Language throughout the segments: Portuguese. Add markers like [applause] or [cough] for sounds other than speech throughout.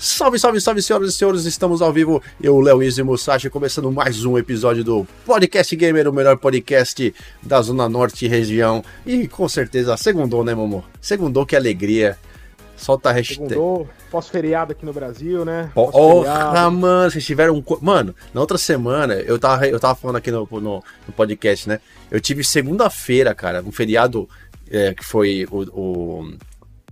Salve, salve, salve, senhoras e senhores, estamos ao vivo. Eu, Léo Izzy Musashi, começando mais um episódio do Podcast Gamer, o melhor podcast da Zona Norte e região. E com certeza, segundou, né, Momo? Segundou, que alegria. Solta a hashtag. Segundou, pós-feriado aqui no Brasil, né? Porra, mano, vocês tiveram um. Mano, na outra semana, eu tava, eu tava falando aqui no, no, no podcast, né? Eu tive segunda-feira, cara, um feriado é, que foi o, o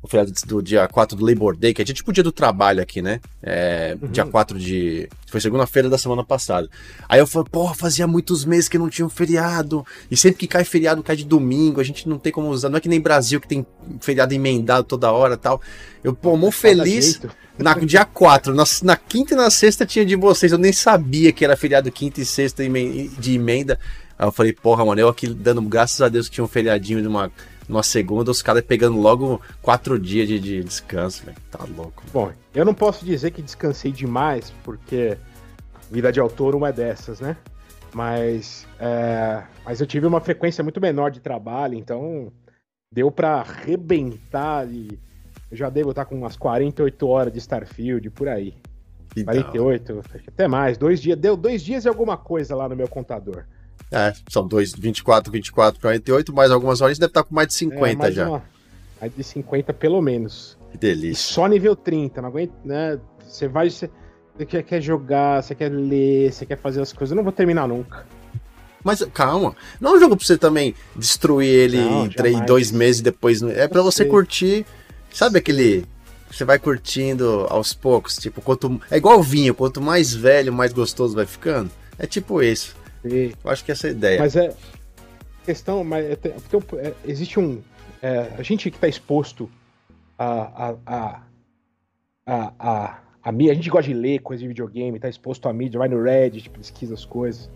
o feriado do dia 4 do Labor Day, que é tipo o dia do trabalho aqui, né? É, uhum. Dia 4 de. Foi segunda-feira da semana passada. Aí eu falei, porra, fazia muitos meses que não tinha um feriado. E sempre que cai feriado, cai de domingo. A gente não tem como usar. Não é que nem Brasil que tem feriado emendado toda hora tal. Eu, pô, mó feliz. [laughs] Na, dia 4, na, na quinta e na sexta tinha de vocês. Eu nem sabia que era feriado quinta e sexta de emenda. Aí eu falei, porra, mano, eu aqui dando graças a Deus que tinha um feriadinho de uma numa segunda, os caras pegando logo quatro dias de, de descanso, velho. Tá louco. Bom, eu não posso dizer que descansei demais, porque vida de autor uma é dessas, né? Mas, é, mas eu tive uma frequência muito menor de trabalho, então deu para arrebentar e eu já devo estar com umas 48 horas de Starfield, por aí. Então. 48, até mais. Dois dias, deu dois dias e alguma coisa lá no meu contador. É, são dois, 24, 24, 48, mais algumas horas deve estar com mais de 50 é, já. Uma, mais de 50 pelo menos. Que delícia. Só nível 30, não aguenta, né? Você vai, você, você quer jogar, você quer ler, você quer fazer as coisas, eu não vou terminar nunca. Mas calma, não é um jogo pra você também destruir ele não, em três, dois meses depois. É para você curtir, sabe aquele você vai curtindo aos poucos, tipo, quanto é igual vinho, quanto mais velho, mais gostoso vai ficando. É tipo isso. Eu acho que essa é a ideia. Mas é. Questão, mas é, é, existe um. É, a gente que está exposto a. a, a, a, a, a, a gente gosta de ler coisas de videogame, está exposto à mídia, vai no Reddit, pesquisa as coisas.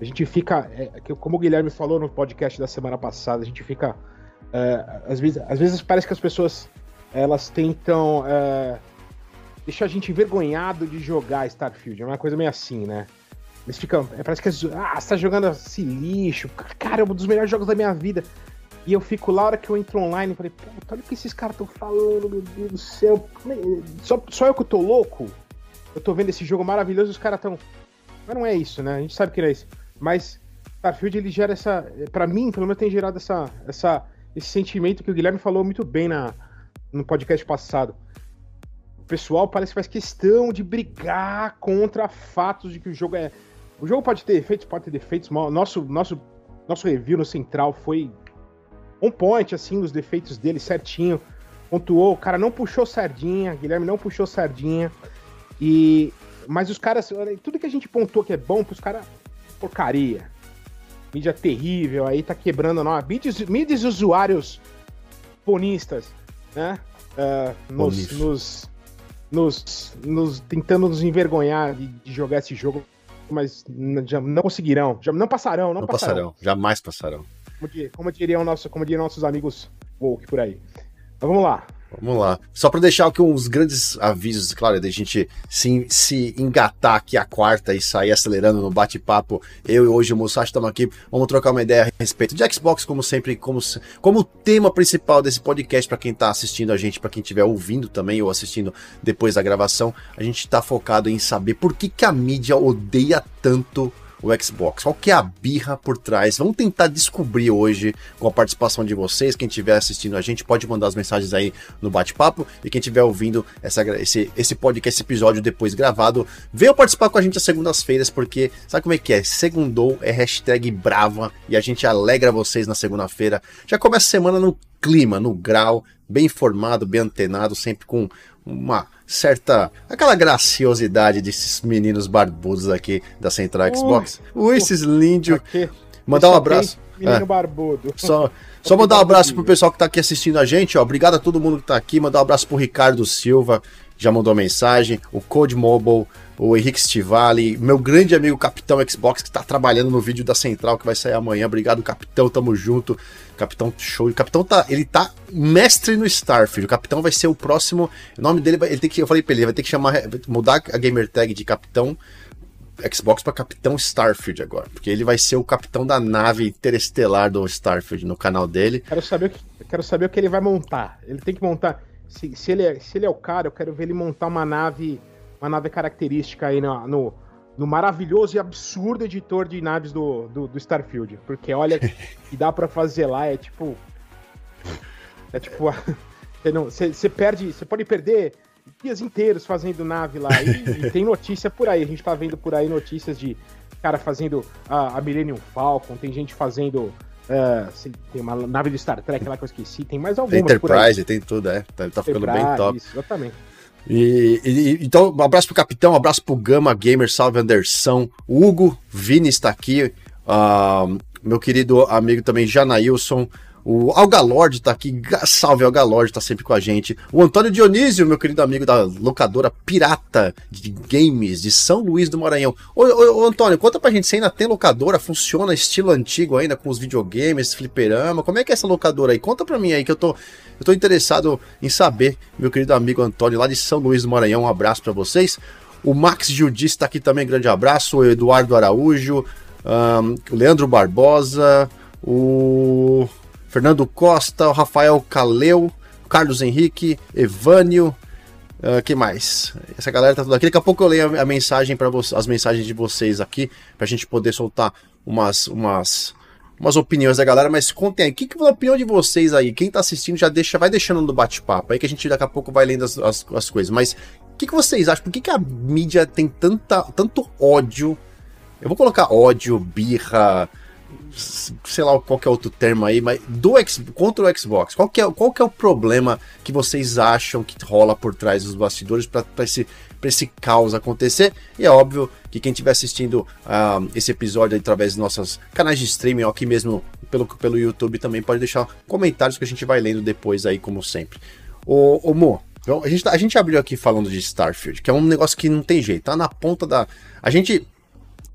A gente fica. É, como o Guilherme falou no podcast da semana passada, a gente fica. É, às, vezes, às vezes parece que as pessoas elas tentam é, deixar a gente envergonhado de jogar Starfield. É uma coisa meio assim, né? Eles ficam. É, parece que. Ah, você tá jogando esse lixo. Cara, é um dos melhores jogos da minha vida. E eu fico lá, a hora que eu entro online, falei, puta, olha o que esses caras estão falando, meu Deus do céu. Só, só eu que tô louco? Eu tô vendo esse jogo maravilhoso e os caras tão. Mas não é isso, né? A gente sabe que não é isso. Mas Starfield ele gera essa. para mim, pelo menos, tem gerado essa, essa, esse sentimento que o Guilherme falou muito bem na, no podcast passado. O pessoal parece que faz questão de brigar contra fatos de que o jogo é o jogo pode ter efeitos, pode ter defeitos. Nosso, nosso, nosso review no Central foi on point, assim, os defeitos dele certinho. Pontuou, o cara não puxou sardinha, Guilherme não puxou sardinha. E. Mas os caras. Tudo que a gente pontuou que é bom pros caras. Porcaria. Mídia terrível, aí tá quebrando não. Mídias, mídias usuários ponistas, né? Uh, nos, nos, nos, nos, tentando nos envergonhar de, de jogar esse jogo mas já não conseguirão, já não passarão, não, não passarão. passarão. Jamais passarão. Como, como, diriam nosso, como diriam nossos amigos woke por aí. Então vamos lá. Vamos lá. Só para deixar aqui uns grandes avisos, claro, da gente se, se engatar aqui a quarta e sair acelerando no bate-papo. Eu e hoje o Musashi estamos aqui, vamos trocar uma ideia a respeito de Xbox, como sempre, como, como tema principal desse podcast para quem está assistindo a gente, para quem estiver ouvindo também ou assistindo depois da gravação. A gente está focado em saber por que, que a mídia odeia tanto o Xbox? Qual que é a birra por trás? Vamos tentar descobrir hoje com a participação de vocês. Quem estiver assistindo a gente pode mandar as mensagens aí no bate-papo. E quem estiver ouvindo essa, esse, esse podcast, esse episódio depois gravado, venham participar com a gente às segundas-feiras, porque sabe como é que é? Segundou é hashtag brava e a gente alegra vocês na segunda-feira. Já começa a semana no clima, no grau, bem informado, bem antenado, sempre com uma certa. aquela graciosidade desses meninos barbudos aqui da Central Xbox. Ui, esses lindos. Mandar um abraço. Menino é. barbudo. Só, [laughs] só mandar um abraço pro pessoal que tá aqui assistindo a gente, ó. Obrigado a todo mundo que tá aqui. Mandar um abraço pro Ricardo Silva, já mandou mensagem. O Code Mobile, o Henrique Stivali, meu grande amigo Capitão Xbox, que tá trabalhando no vídeo da Central, que vai sair amanhã. Obrigado, Capitão. Tamo junto. Capitão show. O Capitão tá, ele tá mestre no Starfield. O Capitão vai ser o próximo. O nome dele vai, ele tem que, eu falei pra ele, ele vai ter que chamar, mudar a gamer tag de Capitão Xbox para Capitão Starfield agora, porque ele vai ser o capitão da nave interestelar do Starfield no canal dele. Quero saber o que, quero saber o que ele vai montar. Ele tem que montar se, se, ele é, se ele é o cara, eu quero ver ele montar uma nave, uma nave característica aí no, no, no maravilhoso e absurdo editor de naves do, do, do Starfield. Porque olha, que dá para fazer lá, é tipo. É tipo. [laughs] Você, perde. Você pode perder dias inteiros fazendo nave lá. E, e, [laughs] tem notícia por aí. A gente tá vendo por aí notícias de cara fazendo a, a Millennium Falcon, tem gente fazendo. Uh, tem uma nave do Star Trek lá que eu esqueci, tem mais algumas. Tem Enterprise, tem tudo, é. Tá, tá ficando bem top. Isso, exatamente. E, e, então, um abraço pro capitão, um abraço pro Gama Gamer, salve Anderson. Hugo Vini está aqui. Uh, meu querido amigo também, Janailson. O Algalord tá aqui, salve Algalord, tá sempre com a gente. O Antônio Dionísio, meu querido amigo da locadora Pirata de Games de São Luís do Maranhão. Ô, ô, ô, Antônio, conta pra gente, você ainda tem locadora? Funciona estilo antigo ainda, com os videogames, fliperama? Como é que é essa locadora aí? Conta pra mim aí, que eu tô, eu tô interessado em saber, meu querido amigo Antônio, lá de São Luís do Maranhão. Um abraço para vocês. O Max Giudice tá aqui também, grande abraço. O Eduardo Araújo, um, o Leandro Barbosa, o Fernando Costa, o Rafael Caleu, Carlos Henrique, Evânio, uh, que mais? Essa galera tá tudo aqui. Daqui a pouco eu leio a, mensagem para as mensagens de vocês aqui, para a gente poder soltar umas, umas, umas opiniões da galera. Mas contem aí, o que, que a opinião de vocês aí? Quem tá assistindo já deixa, vai deixando no bate-papo aí que a gente daqui a pouco vai lendo as, as, as coisas. Mas o que, que vocês acham? Por que, que a mídia tem tanta, tanto ódio? Eu vou colocar ódio, birra, sei lá qual é outro termo aí, mas do X, contra o Xbox, qual que, é, qual que é o problema que vocês acham que rola por trás dos bastidores para esse, esse caos acontecer? E é óbvio que quem estiver assistindo uh, esse episódio através dos nossos canais de streaming, aqui mesmo pelo, pelo YouTube, também pode deixar comentários que a gente vai lendo depois aí, como sempre. Ô, ô Mo, a gente, tá, a gente abriu aqui falando de Starfield, que é um negócio que não tem jeito, tá na ponta da. A gente.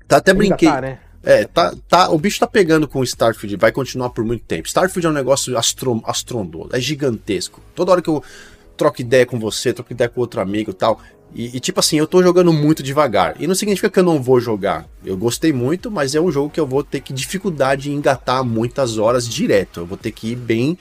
Tá até brinquei. Tá, né? É, tá, tá, o bicho tá pegando com o Starfield, vai continuar por muito tempo. Starfield é um negócio astro, astrondoso, é gigantesco. Toda hora que eu troco ideia com você, troco ideia com outro amigo tal. E, e, tipo assim, eu tô jogando muito devagar. E não significa que eu não vou jogar. Eu gostei muito, mas é um jogo que eu vou ter que dificuldade em engatar muitas horas direto. Eu vou ter que ir bem.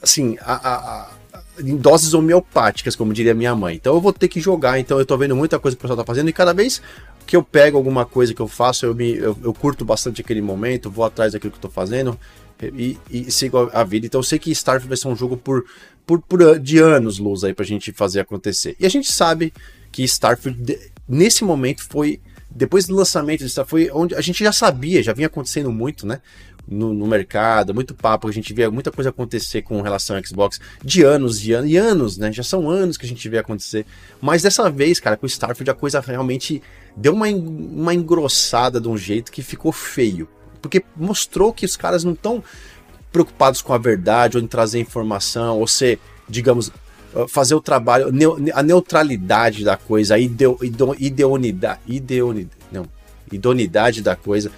Assim, a, a, a, em doses homeopáticas, como diria minha mãe. Então eu vou ter que jogar. Então eu tô vendo muita coisa que o pessoal tá fazendo. E cada vez que eu pego alguma coisa que eu faço, eu, me, eu, eu curto bastante aquele momento, vou atrás daquilo que eu tô fazendo e, e, sigo a vida. Então eu sei que Starfield vai ser um jogo por, por, por de anos luz aí pra gente fazer acontecer. E a gente sabe que Starfield, nesse momento, foi. Depois do lançamento foi onde a gente já sabia, já vinha acontecendo muito, né? No, no, mercado, muito papo, a gente via muita coisa acontecer com relação ao Xbox de anos e anos, e anos, né? Já são anos que a gente vê acontecer. Mas dessa vez, cara, com o Starfield a coisa realmente deu uma, uma engrossada de um jeito que ficou feio. Porque mostrou que os caras não estão preocupados com a verdade ou em trazer informação, ou ser, digamos, uh, fazer o trabalho, a neutralidade da coisa, a ideo, ideonidade, ideonidade, não, idonidade da coisa.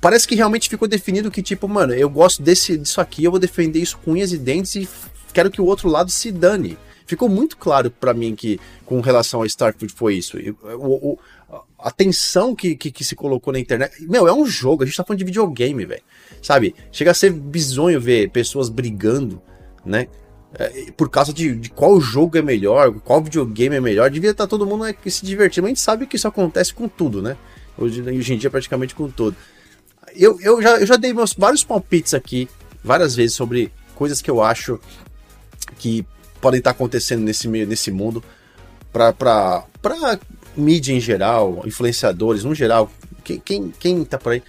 Parece que realmente ficou definido que, tipo, mano, eu gosto desse, disso aqui, eu vou defender isso com unhas e dentes e quero que o outro lado se dane. Ficou muito claro para mim que, com relação a Starfield, foi isso. O, o, a tensão que, que, que, se colocou na internet. Meu, é um jogo, a gente tá falando de videogame, velho. Sabe? Chega a ser bizonho ver pessoas brigando, né? É, por causa de, de, qual jogo é melhor, qual videogame é melhor. Devia estar tá todo mundo né, se divertindo. Mas a gente sabe que isso acontece com tudo, né? Hoje, hoje em dia, praticamente com tudo. Eu, eu, já, eu já dei meus vários palpites aqui, várias vezes, sobre coisas que eu acho que podem estar acontecendo nesse meio, nesse mundo, para mídia em geral, influenciadores no geral, quem, quem, quem tá por aí,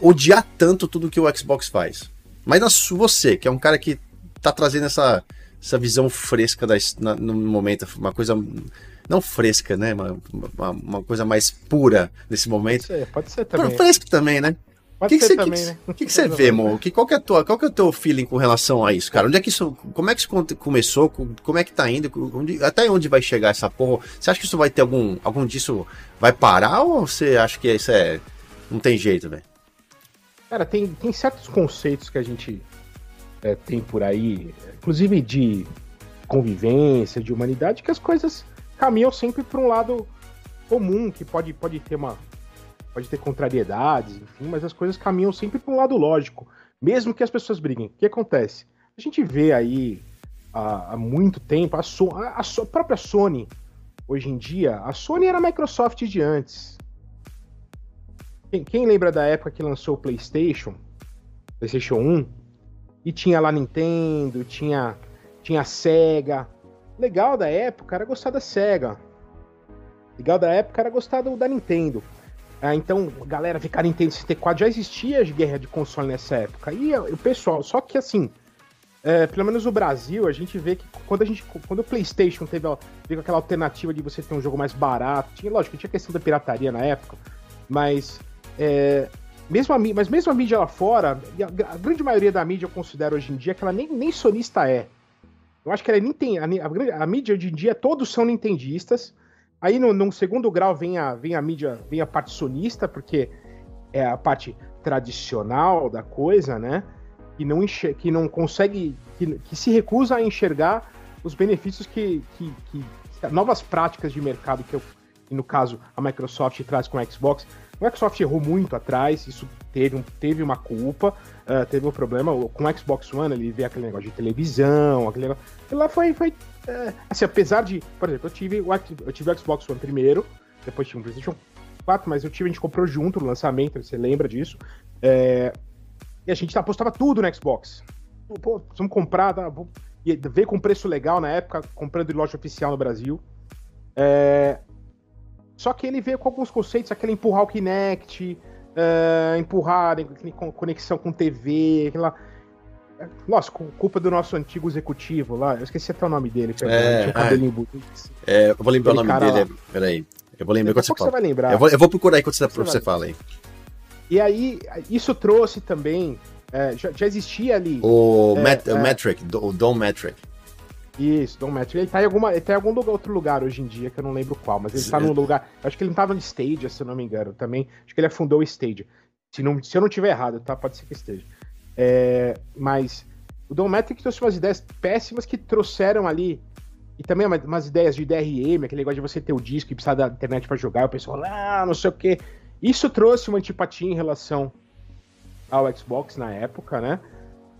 odiar tanto tudo que o Xbox faz. Mas você, que é um cara que tá trazendo essa, essa visão fresca da, na, no momento, uma coisa não fresca, né? Uma, uma, uma, coisa mais pura nesse momento. Pode ser, pode ser também. Fresco também, né? O que, que, você, também, que, né? que, que você vê, Mo? Que, qual, que é tua, qual que é o teu feeling com relação a isso, cara? Onde é que isso. Como é que isso começou? Como é que tá indo? Onde, até onde vai chegar essa porra? Você acha que isso vai ter algum. Algum disso vai parar ou você acha que isso é. Não tem jeito, velho? Cara, tem, tem certos conceitos que a gente é, tem por aí, inclusive de convivência, de humanidade, que as coisas caminham sempre para um lado comum, que pode, pode ter uma, pode ter contrariedades, enfim, mas as coisas caminham sempre para um lado lógico, mesmo que as pessoas briguem. O que acontece? A gente vê aí há, há muito tempo. A, so, a, a, própria Sony, hoje em dia, a Sony era a Microsoft de antes. Quem, quem lembra da época que lançou o PlayStation, PlayStation 1, e tinha lá Nintendo, tinha, tinha Sega. Legal da época era gostar da Sega. Legal da época era gostar do, da Nintendo. Ah, então, galera, ficar Nintendo 64 já existia guerra de console nessa época. E o pessoal, só que assim, é, pelo menos no Brasil, a gente vê que quando a gente. Quando o Playstation teve, teve aquela alternativa de você ter um jogo mais barato, tinha, lógico, tinha questão da pirataria na época, mas. É, mesmo a, mas mesmo a mídia lá fora, a, a, grande maioria da mídia eu considero hoje em dia que ela nem, nem sonista é. Eu acho que ela nem tem. A, a, a mídia hoje em dia, todos são nintendistas. Aí no, num segundo grau vem a, vem a mídia, vem a parte sonista, porque é a parte tradicional da coisa, né? Que não, enxer que não consegue, que, que se recusa a enxergar os benefícios que, que, que novas práticas de mercado que, eu, que no caso a Microsoft traz com o Xbox. O Microsoft errou muito atrás, isso teve, um, teve uma culpa, uh, teve um problema. Com o Xbox One ele vê aquele negócio de televisão, aquele negócio. Aquilo lá foi, foi é, assim, apesar de, por exemplo, eu tive, o, eu tive o Xbox One primeiro, depois tive um PlayStation 4, mas eu tive, a gente comprou junto no lançamento, você lembra disso? É, e a gente apostava tudo no Xbox. Pô, vamos comprar, tá, vou, e veio com preço legal na época, comprando em loja oficial no Brasil. É, só que ele veio com alguns conceitos, aquele empurrar o Kinect, uh, empurrar conexão com TV, aquela nossa, culpa do nosso antigo executivo lá. Eu esqueci até o nome dele. É. É, eu vou lembrar Aquele o nome dele. Lá. Peraí. Eu vou lembrar quando você fala. Você vai lembrar. Eu vou, eu vou procurar aí quando você, você, você fala aí. E aí, isso trouxe também. É, já, já, existia ali. O é, Met, é, Metric, o Dom Metric. Isso, Dom Metric. Ele tá em, alguma, ele tá em algum lugar, outro lugar hoje em dia, que eu não lembro qual, mas ele tá num lugar. Acho que ele não tava no Stadia, se eu não me engano. Também. Acho que ele afundou o Stadia. Se, não, se eu não tiver errado, tá? Pode ser que esteja. É, mas o Dometric trouxe umas ideias péssimas que trouxeram ali. E também umas ideias de DRM, aquele negócio de você ter o disco e precisar da internet para jogar, o pessoal, ah, não sei o quê. Isso trouxe uma antipatia em relação ao Xbox na época, né?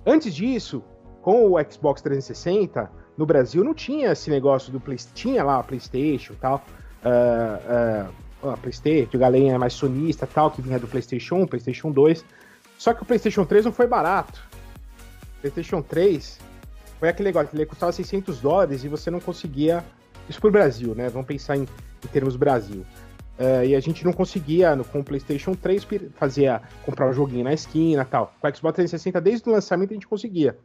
Antes disso, com o Xbox 360, no Brasil não tinha esse negócio do PlayStation. Tinha lá a PlayStation e tal. Uh, uh, a PlayStation, a galinha mais sonista tal, que vinha do PlayStation 1, PlayStation 2. Só que o PlayStation 3 não foi barato. PlayStation 3 foi aquele negócio ele custava 600 dólares e você não conseguia. Isso pro Brasil, né? Vamos pensar em, em termos Brasil. Uh, e a gente não conseguia, no, com o PlayStation 3, fazia, comprar um joguinho na esquina tal. Com o Xbox 360, desde o lançamento, a gente conseguia.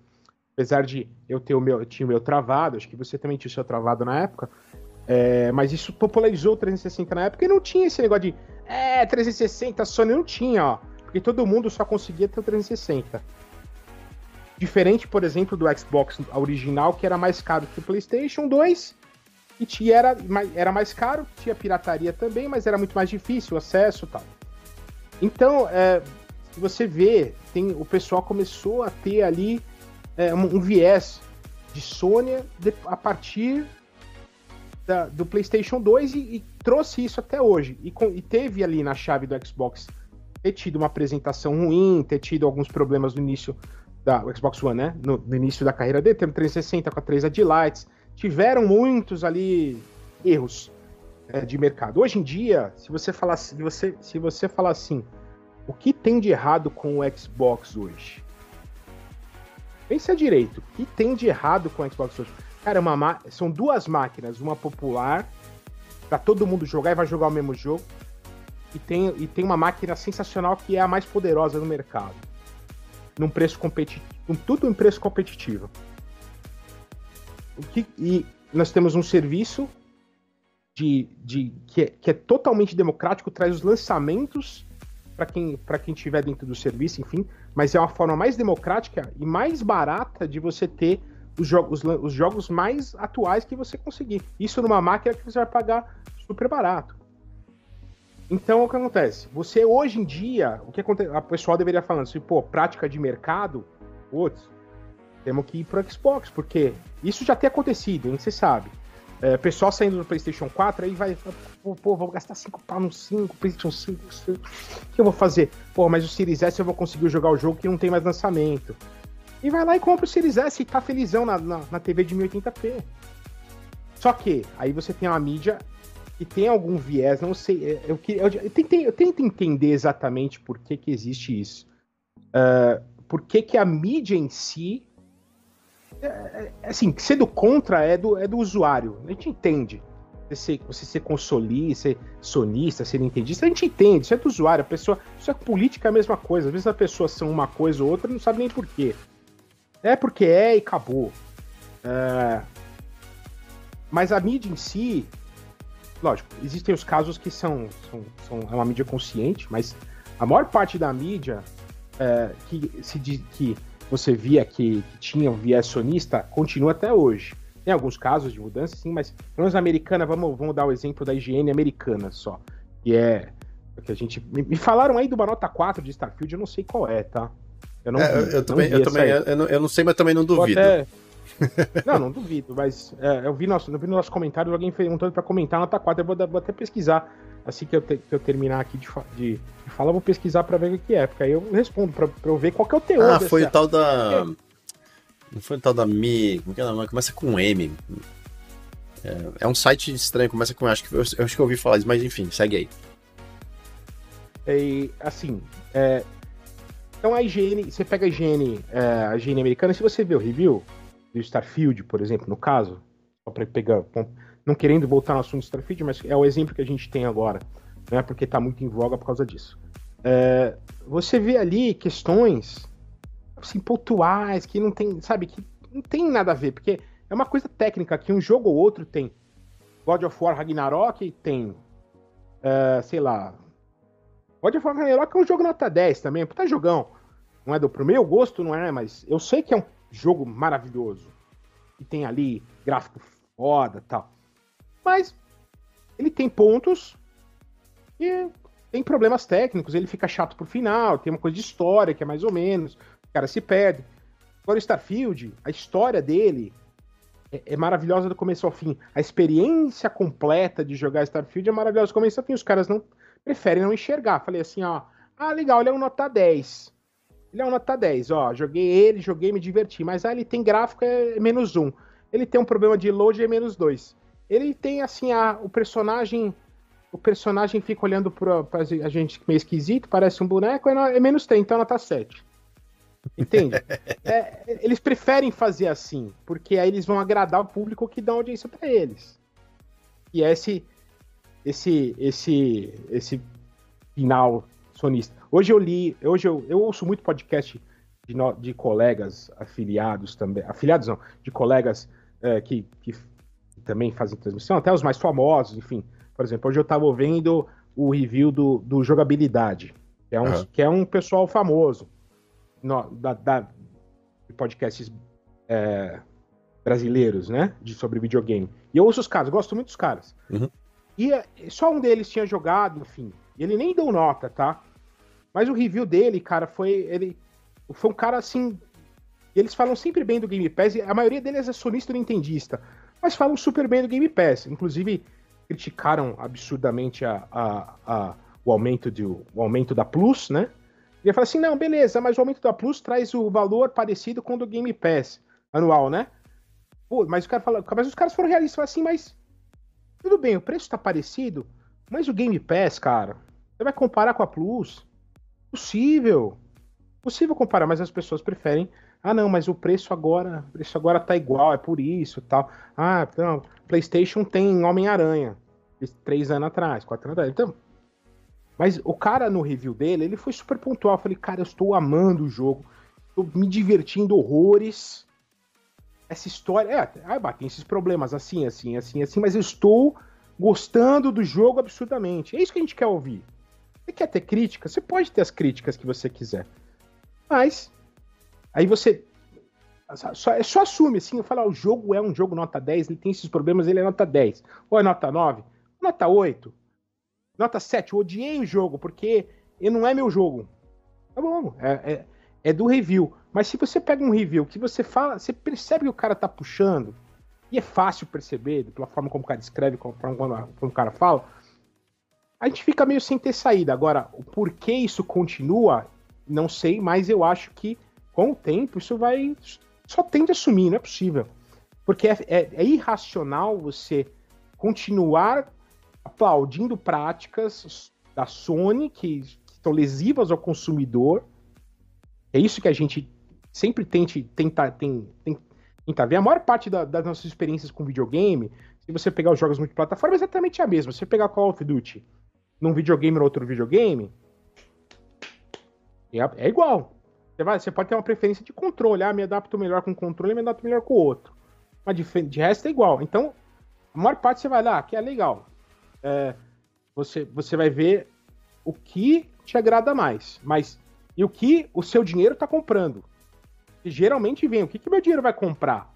Apesar de eu ter o meu, eu tinha o meu travado, acho que você também tinha o seu travado na época. É, mas isso popularizou o 360 na época e não tinha esse negócio de é, 360, Sony não tinha, ó. Porque todo mundo só conseguia ter o 360. Diferente, por exemplo, do Xbox original, que era mais caro que o PlayStation 2 e era, era mais caro, tinha pirataria também, mas era muito mais difícil o acesso e tal. Então, é, você vê, tem, o pessoal começou a ter ali é, um, um, viés de Sony de, a partir da, do PlayStation 2 e, e, trouxe isso até hoje. E, com, e teve ali na chave do Xbox ter tido uma apresentação ruim, ter tido alguns problemas no início da Xbox One, né? No, no, início da carreira dele, teve 360 com a 3 Lights, tiveram muitos ali erros é, de mercado. Hoje em dia, se você falar, se você, se você falar assim, o que tem de errado com o Xbox hoje? Pensa direito, o que tem de errado com o Xbox hoje? Cara, uma, são duas máquinas, uma popular para todo mundo jogar e vai jogar o mesmo jogo, e tem, e tem uma máquina sensacional que é a mais poderosa no mercado num preço competitivo, tudo em preço competitivo. Que, e nós temos um serviço de, de que, é, que é totalmente democrático, traz os lançamentos para quem para quem estiver dentro do serviço, enfim, mas é uma forma mais democrática e mais barata de você ter os jogos, os jogos mais atuais que você conseguir. Isso numa máquina que você vai pagar super barato. Então, o que acontece? Você, hoje em dia, o que acontece? A pessoal deveria falar assim, pô, prática de mercado, putz, temos que ir pro Xbox, porque isso já tem acontecido, hein? Você sabe. É, pessoal saindo do PlayStation 4, aí vai, pô, pô vou gastar 5 pau no 5, PlayStation 5, 5, o que eu vou fazer? Pô, mas o Series S eu vou conseguir jogar o jogo que não tem mais lançamento. E vai lá e compra o Series S e tá felizão na, na, na TV de 1080p. Só que aí você tem uma mídia que tem algum viés, não sei. É, eu, eu, eu, tentei, eu tento entender exatamente por que, que existe isso. Uh, por que, que a mídia em si. É, é, assim, sendo contra é do, é do usuário. A gente entende. Você, você ser consoli, ser sonista, ser entendista, a gente entende. Isso é do usuário. A pessoa. Isso é política é a mesma coisa. Às vezes a pessoa são uma coisa ou outra não sabe nem por quê. É porque é e acabou. Uh, mas a mídia em si, lógico, existem os casos que são, são, são é uma mídia consciente, mas a maior parte da mídia é, que se que você via que, que tinha um viés sonista continua até hoje. Tem alguns casos de mudança, sim, mas pelo menos na americana, vamos, vamos dar o exemplo da higiene americana só. Que é. Que a gente. Me, me falaram aí de uma nota 4 de Starfield, eu não sei qual é, tá? Eu, não é, vi, eu, também, eu, também eu, não, eu não sei, mas também não duvido. Até, [laughs] não, não duvido, mas é, eu vi nosso, eu vi no nosso comentário alguém perguntando para comentar nota 4. Eu vou, vou, até pesquisar assim que eu, te, que eu terminar aqui de, de, de falar, eu vou pesquisar para ver o que é, porque aí eu respondo para eu ver qual que é o teor. Ah, dessa... foi o tal da. Não foi o tal da Mi. Como que é? Começa com M. É, é, um site estranho, começa com. Acho que, eu, acho que eu ouvi falar isso, mas enfim, segue aí. E, assim, é, então a higiene, você pega a higiene, é, a higiene americana, se você vê o review, do Starfield, por exemplo, no caso, só para pegar, não querendo voltar no assunto do Starfield, mas é o exemplo que a gente tem agora, né? Porque está muito em voga por causa disso. É, você vê ali questões assim pontuais que não tem, sabe, que não tem nada a ver, porque é uma coisa técnica que um jogo ou outro tem. God of War Ragnarok tem, é, sei lá, God of War Ragnarok é um jogo nota 10 também, puta jogão. Não é do pro meu gosto, não é, mas eu sei que é um jogo maravilhoso. E tem ali gráfico foda tal. Mas ele tem pontos e tem problemas técnicos. Ele fica chato pro final, tem uma coisa de história que é mais ou menos. O cara se perde. Agora, Starfield, a história dele é, é, maravilhosa do começo ao fim. A experiência completa de jogar Starfield é maravilhosa do começo ao fim. Os caras não preferem não enxergar. Falei assim, ó. Ah, legal, ele é um nota 10. Ele é um nota 10, ó. Joguei ele, joguei, me diverti. Mas ah, ele tem gráfico é menos um. Ele tem um problema de load é menos dois. Ele tem assim a, o personagem. O personagem fica olhando pra, pra a gente meio esquisito, parece um boneco, é, é menos 3, então nota 7. Entende? [laughs] é, eles preferem fazer assim, porque aí eles vão agradar o público que dá audiência para eles. E é esse, esse, esse, esse final sonista. Hoje eu li, hoje eu, eu ouço muito podcast de, no, de colegas afiliados também, afiliados não, de colegas é, que, que também fazem transmissão, até os mais famosos, enfim. Por exemplo, hoje eu estava ouvindo o review do, do Jogabilidade, que é um, uhum. que é um pessoal famoso no, da, da, de podcasts é, brasileiros, né? De, sobre videogame. E eu ouço os caras, gosto muito dos caras. Uhum. E é, só um deles tinha jogado, enfim. E ele nem deu nota, tá? Mas o review dele, cara, foi. Ele foi um cara assim. Eles falam sempre bem do Game Pass, a maioria deles é sonista nintendista, mas falam super bem do Game Pass. Inclusive, criticaram absurdamente a, a, a o, aumento de, o aumento da Plus, né? E ele fala assim: não, beleza, mas o aumento da Plus traz o valor parecido com o do Game Pass anual, né? Pô, mas, o cara fala, mas os caras foram realistas, assim, mas tudo bem, o preço tá parecido, mas o Game Pass, cara, você vai comparar com a Plus? Possível. Possível comparar, mas as pessoas preferem. Ah, não, mas o preço agora, o preço agora tá igual, é por isso, tal. Ah, então, PlayStation tem Homem-Aranha, três anos atrás, quatro anos atrás. Então, mas o cara no review dele, ele foi super pontual. Falei, cara, eu estou amando o jogo, estou me divertindo horrores. Essa história, é, ah, tem esses problemas assim, assim, assim, assim, mas eu estou gostando do jogo absurdamente. É isso que a gente quer ouvir. Você quer ter crítica? Você pode ter as críticas que você quiser. Mas, aí você. Só, é só assume assim, ah, o jogo é um jogo nota 10, ele tem esses problemas, ele é nota 10. Ou é nota 9, nota 8, nota 7. Eu odiei o jogo, porque ele não é meu jogo. Tá bom, é, é, é do review. Mas se você pega um review que você fala, você percebe que o cara tá puxando, e é fácil perceber, pela forma como o cara escreve, como, como o cara fala, a gente fica meio sem ter saída. Agora, o porquê isso continua, não sei, mas eu acho que com o tempo, isso vai. Só tende a sumir, não é possível. Porque é, é, é irracional você continuar aplaudindo práticas da Sony que, que estão lesivas ao consumidor. É isso que a gente sempre tente, tenta, tem, tem, ver. A maior parte da, das nossas experiências com videogame, se você pegar os jogos multiplataforma, é exatamente a mesma. Se você pegar Call of Duty num videogame ou outro videogame, é, é igual. Você, vai, você pode ter uma preferência de controle. Ah, me adapto melhor com o controle, me adapto melhor com o outro. Mas de, de resto é igual. Então, a maior parte você vai lá, que é legal. É, você, você vai ver o que te agrada mais. Mas e o que o seu dinheiro está comprando. E geralmente vem, o que, que meu dinheiro vai comprar?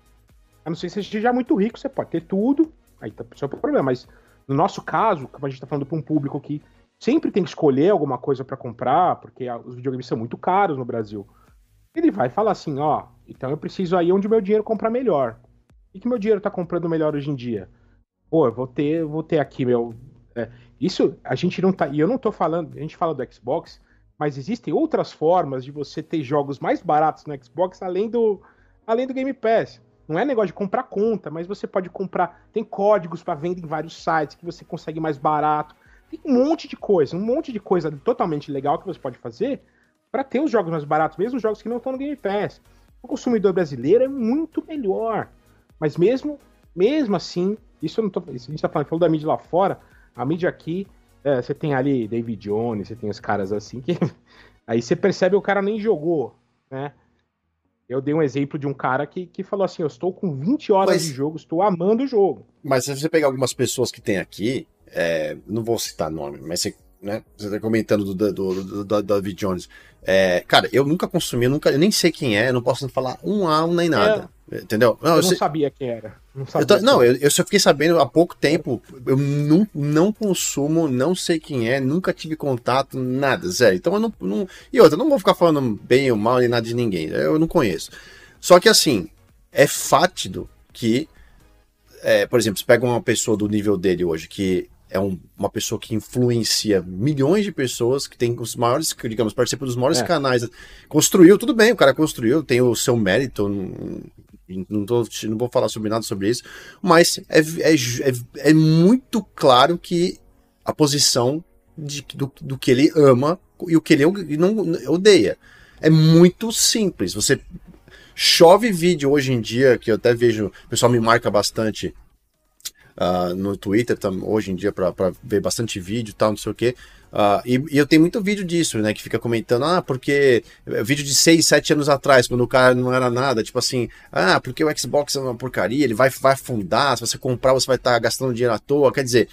A não ser que você seja muito rico, você pode ter tudo, aí tá o seu problema. Mas no nosso caso, a gente está falando para um público que sempre tem que escolher alguma coisa para comprar, porque os videogames são muito caros no Brasil, ele vai falar assim, ó, então eu preciso aí onde meu dinheiro comprar melhor. O que meu dinheiro está comprando melhor hoje em dia? Pô, eu vou ter, vou ter aqui meu. É, isso a gente não tá. E eu não tô falando, a gente fala do Xbox, mas existem outras formas de você ter jogos mais baratos no Xbox além do, além do Game Pass. Não é negócio de comprar conta, mas você pode comprar. Tem códigos para venda em vários sites que você consegue mais barato. Tem um monte de coisa, um monte de coisa totalmente legal que você pode fazer para ter os jogos mais baratos, mesmo os jogos que não estão no Game Pass. O consumidor brasileiro é muito melhor. Mas mesmo, mesmo assim, isso eu não tô. Isso a gente tá falando, falando da mídia lá fora, a mídia aqui é, você tem ali David Jones, você tem os caras assim que. [laughs] Aí você percebe o cara nem jogou, né? Eu dei um exemplo de um cara que, que falou assim: Eu estou com 20 horas mas, de jogo, estou amando o jogo. Mas se você pegar algumas pessoas que tem aqui, é, não vou citar nome, mas você, né, você tá comentando do, do, do, do David Jones. É, cara, eu nunca consumi, eu, nunca, eu nem sei quem é, não posso falar um A nem nada. É, entendeu? Não, eu, eu não sei... sabia quem era. Não, eu tô, não eu, eu, só fiquei sabendo há pouco tempo. Eu não, não consumo, não sei quem é, nunca tive contato, nada, zero. Então eu não, não. E outra, eu não vou ficar falando bem ou mal nem nada de ninguém. Eu não conheço. Só que assim, é fátido que. É, por exemplo, você pega uma pessoa do nível dele hoje, que é um, uma pessoa que influencia milhões de pessoas, que tem os maiores, digamos, participa dos maiores é. canais. Construiu, tudo bem, o cara construiu, tem o seu mérito, não, tô, não vou falar sobre nada sobre isso, mas é, é, é, é muito claro que a posição de, do, do que ele ama e o que ele não odeia. É muito simples. Você chove vídeo hoje em dia, que eu até vejo, o pessoal me marca bastante uh, no Twitter hoje em dia para ver bastante vídeo e tal, não sei o que. Uh, e, e, eu tenho muito vídeo disso, né? Que fica comentando, ah, porque. É, vídeo de 6, 7 anos atrás, quando o cara não era nada, tipo assim, ah, porque o Xbox é uma porcaria, ele vai, vai afundar, se você comprar, você vai estar tá gastando dinheiro à toa. Quer dizer.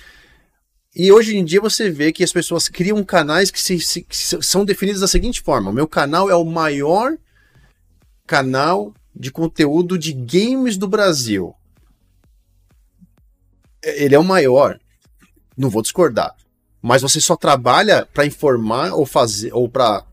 E hoje em dia você vê que as pessoas criam canais que, se, se, que são definidos da seguinte forma: o meu canal é o maior canal de conteúdo de games do Brasil ele é o maior. Não vou discordar. Mas você só trabalha para informar ou fazer ou para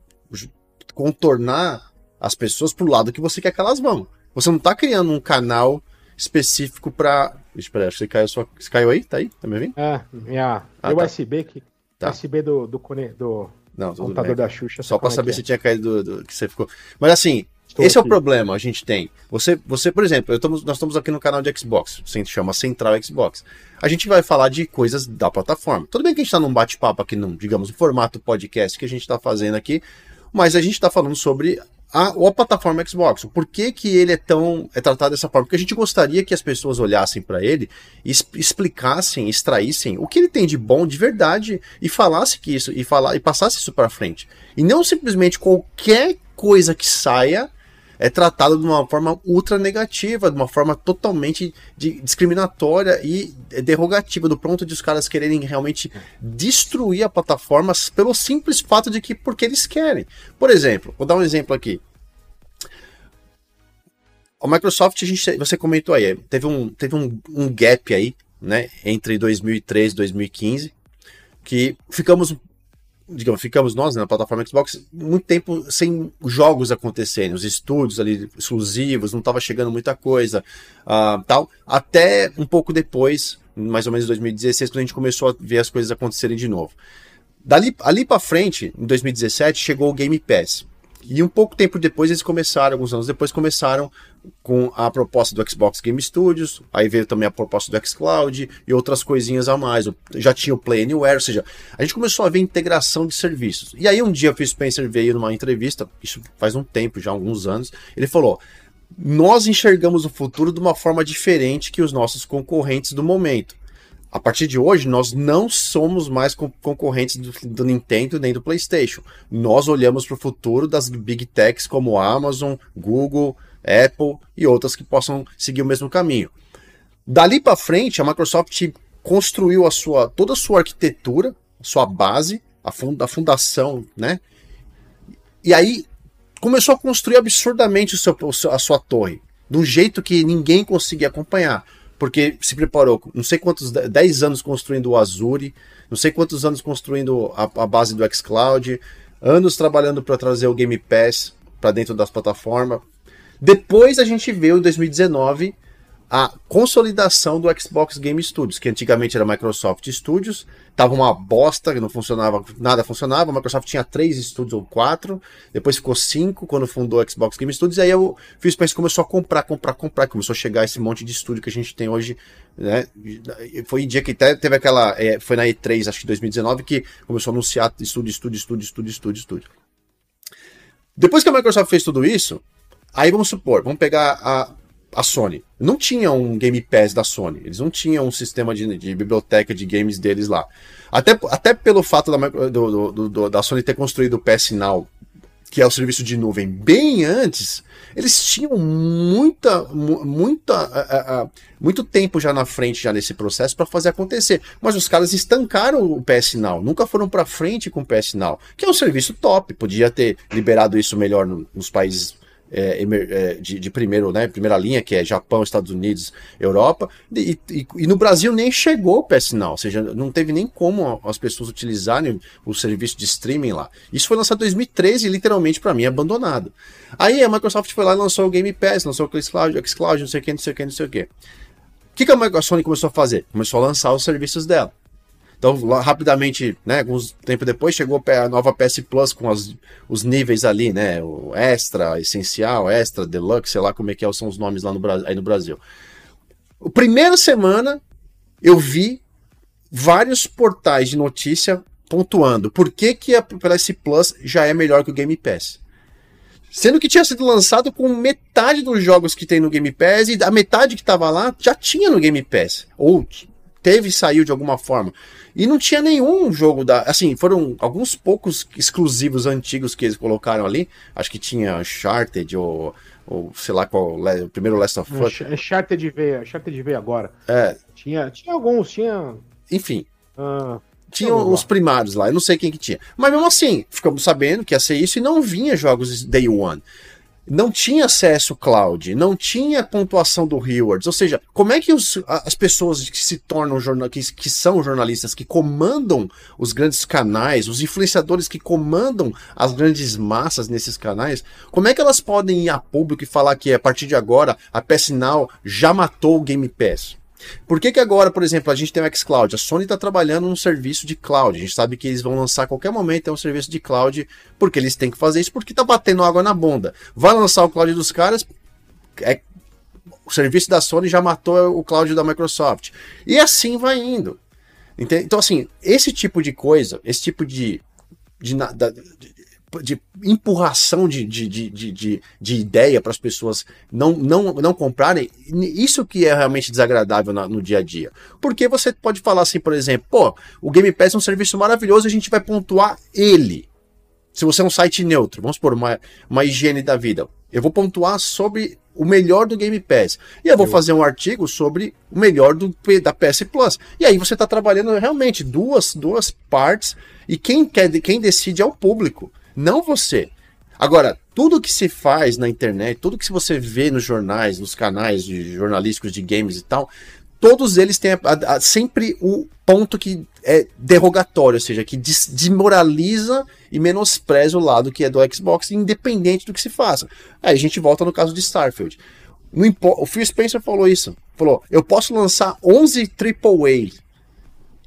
contornar as pessoas pro lado que você quer que elas vão. Você não tá criando um canal específico para. Espera, acho que caiu, sua... você caiu aí? Tá aí? Tá me ouvindo? É, minha. Ah, tá. USB que. Tá. USB do, do, do não, computador bem. da Xuxa. Só para saber é se é. tinha caído do, do, que você ficou. Mas assim, Esse aqui. é o problema, a gente tem. Você, você por exemplo, estamos, nós estamos aqui no canal de Xbox, se chama Central Xbox. A gente vai falar de coisas da plataforma. Tudo bem que a gente está num bate-papo aqui, num, digamos, no formato podcast que a gente está fazendo aqui, mas a gente está falando sobre a, a plataforma Xbox. Por que, que ele é tão é tratado dessa forma? Porque a gente gostaria que as pessoas olhassem para ele explicassem, extraíssem o que ele tem de bom de verdade e falasse que isso e falar e passasse isso para frente. E não simplesmente qualquer coisa que saia é tratado de uma forma ultra negativa, de uma forma totalmente de, discriminatória e derrogativa, do ponto de os caras quererem realmente destruir a plataforma pelo simples fato de que porque eles querem. Por exemplo, vou dar um exemplo aqui. A Microsoft, a gente, você comentou aí, teve um, teve um, um gap aí, né, entre 2013 e 2015, que ficamos digamos, ficamos nós né, na plataforma Xbox muito tempo sem jogos acontecendo, os estúdios ali exclusivos, não estava chegando muita coisa, uh, tal, até um pouco depois, mais ou menos 2016, quando a gente começou a ver as coisas acontecerem de novo. Dali, ali para frente, em 2017, chegou o Game Pass. E um pouco tempo depois eles começaram, alguns anos depois, começaram com a proposta do Xbox Game Studios, aí veio também a proposta do xCloud e outras coisinhas a mais. Já tinha o Play Anywhere, ou seja, a gente começou a ver integração de serviços. E aí um dia o Phil Spencer veio numa entrevista, isso faz um tempo, já alguns anos, ele falou: nós enxergamos o futuro de uma forma diferente que os nossos concorrentes do momento a partir de hoje, nós não somos mais concorrentes do, do, Nintendo nem do PlayStation. Nós olhamos para o futuro das big techs como Amazon, Google, Apple e outras que possam seguir o mesmo caminho. Dali para frente, a Microsoft construiu a sua, toda a sua arquitetura, a sua base, a, funda, a fundação, né? E aí começou a construir absurdamente seu, a sua torre, de um jeito que ninguém conseguia acompanhar porque se preparou, não sei quantos, 10 anos construindo o Azure, não sei quantos anos construindo a, a base do xCloud, anos trabalhando para trazer o Game Pass para dentro das plataformas. Depois a gente viu em 2019 a consolidação do Xbox Game Studios, que antigamente era Microsoft Studios, tava uma bosta, não funcionava, nada funcionava. A Microsoft tinha três estúdios ou quatro, depois ficou cinco quando fundou o Xbox Game Studios, e aí o Phil Spencer começou a comprar, comprar, comprar, começou a chegar esse monte de estúdio que a gente tem hoje, né? Foi dia que teve aquela, é, foi na E3, acho que 2019, que começou a anunciar estúdio, estúdio, estúdio, estúdio, estúdio, estúdio. Depois que a Microsoft fez tudo isso, aí vamos supor, vamos pegar a, a Sony. Não tinha um Game Pass da Sony. Eles não tinham um sistema de, de biblioteca de games deles lá. Até, até pelo fato da, do, do, do, da Sony ter construído o PS Now, que é o serviço de nuvem, bem antes, eles tinham muita, muita, uh, uh, muito tempo já na frente já nesse processo para fazer acontecer. Mas os caras estancaram o PS Now, nunca foram para frente com o PS Now, que é um serviço top. Podia ter liberado isso melhor no, nos países é, é, de, de, primeiro, né, primeira linha, que é Japão, Estados Unidos, Europa, e, e, e, no Brasil nem chegou o PS Now, ou seja, não teve nem como as pessoas utilizarem o serviço de streaming lá. Isso foi lançado em 2013 e literalmente para mim abandonado. Aí a Microsoft foi lá e lançou o Game Pass, lançou o xCloud, xCloud, não sei o que, não sei o que, não sei o que. O que, que a Microsoft começou a fazer? Começou a lançar os serviços dela. Então, lá, rapidamente, né, alguns tempo depois, chegou a nova PS Plus com as, os níveis ali, né, o Extra, Essencial, Extra, Deluxe, sei lá como é que é, são os nomes lá no, aí no Brasil. A primeira semana, eu vi vários portais de notícia pontuando por que, que a PS Plus já é melhor que o Game Pass. Sendo que tinha sido lançado com metade dos jogos que tem no Game Pass e a metade que estava lá já tinha no Game Pass. Ou teve e saiu de alguma forma. E não tinha nenhum jogo da. Assim, foram alguns poucos exclusivos antigos que eles colocaram ali. Acho que tinha Uncharted ou, ou sei lá qual. O primeiro Last of Us. Uncharted veio, Uncharted veio agora. É. Tinha, tinha alguns, tinha. Enfim. Uh, tinha os primários lá, eu não sei quem que tinha. Mas mesmo assim, ficamos sabendo que ia ser isso e não vinha jogos Day One não tinha acesso cloud, não tinha pontuação do rewards. Ou seja, como é que os, as pessoas que se tornam jornalistas, que, que são jornalistas, que comandam os grandes canais, os influenciadores que comandam as grandes massas nesses canais, como é que elas podem ir a público e falar que a partir de agora a PS Now já matou o Game Pass? Por que, que agora, por exemplo, a gente tem o xCloud? A Sony está trabalhando num serviço de cloud. A gente sabe que eles vão lançar a qualquer momento é um serviço de cloud, porque eles têm que fazer isso, porque está batendo água na bunda. Vai lançar o cloud dos caras, é, o serviço da Sony já matou o cloud da Microsoft. E assim vai indo. Entende? Então, assim, esse tipo de coisa, esse tipo de, de, de de empurração de, de, de, de, de ideia para as pessoas não, não, não comprarem, isso que é realmente desagradável no, no, dia a dia. Porque você pode falar assim, por exemplo, pô, o Game Pass é um serviço maravilhoso, a gente vai pontuar ele. Se você é um site neutro, vamos por uma, uma higiene da vida, eu vou pontuar sobre o melhor do Game Pass. E eu vou fazer um artigo sobre o melhor do, da PS Plus. E aí você está trabalhando realmente duas, duas partes, e quem, quer, quem decide é o público não você. Agora, tudo que se faz na internet, tudo que você vê nos jornais, nos canais de jornalísticos de games e tal, todos eles têm a, a, a, sempre o ponto que é derrogatório, ou seja, que des, desmoraliza e menospreza o lado que é do Xbox, independente do que se faça. Aí a gente volta no caso de Starfield. o Phil Spencer falou isso. Falou: eu posso lançar 11 AAA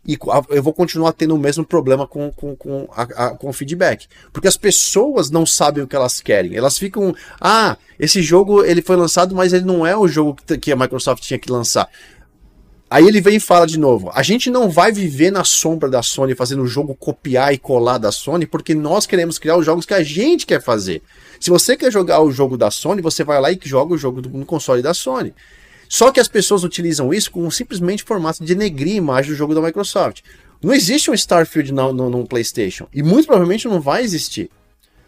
e eu vou continuar tendo o mesmo problema com, com, com, a, a, com o feedback. Porque as pessoas não sabem o que elas querem. Elas ficam, ah, esse jogo ele foi lançado, mas ele não é o jogo que a Microsoft tinha que lançar. Aí ele vem e fala de novo: a gente não vai viver na sombra da Sony fazendo o jogo copiar e colar da Sony, porque nós queremos criar os jogos que a gente quer fazer. Se você quer jogar o jogo da Sony, você vai lá e joga o jogo no console da Sony. Só que as pessoas utilizam isso como simplesmente formato de denegrir a imagem do jogo da Microsoft. Não existe um Starfield no, no, no PlayStation. E muito provavelmente não vai existir.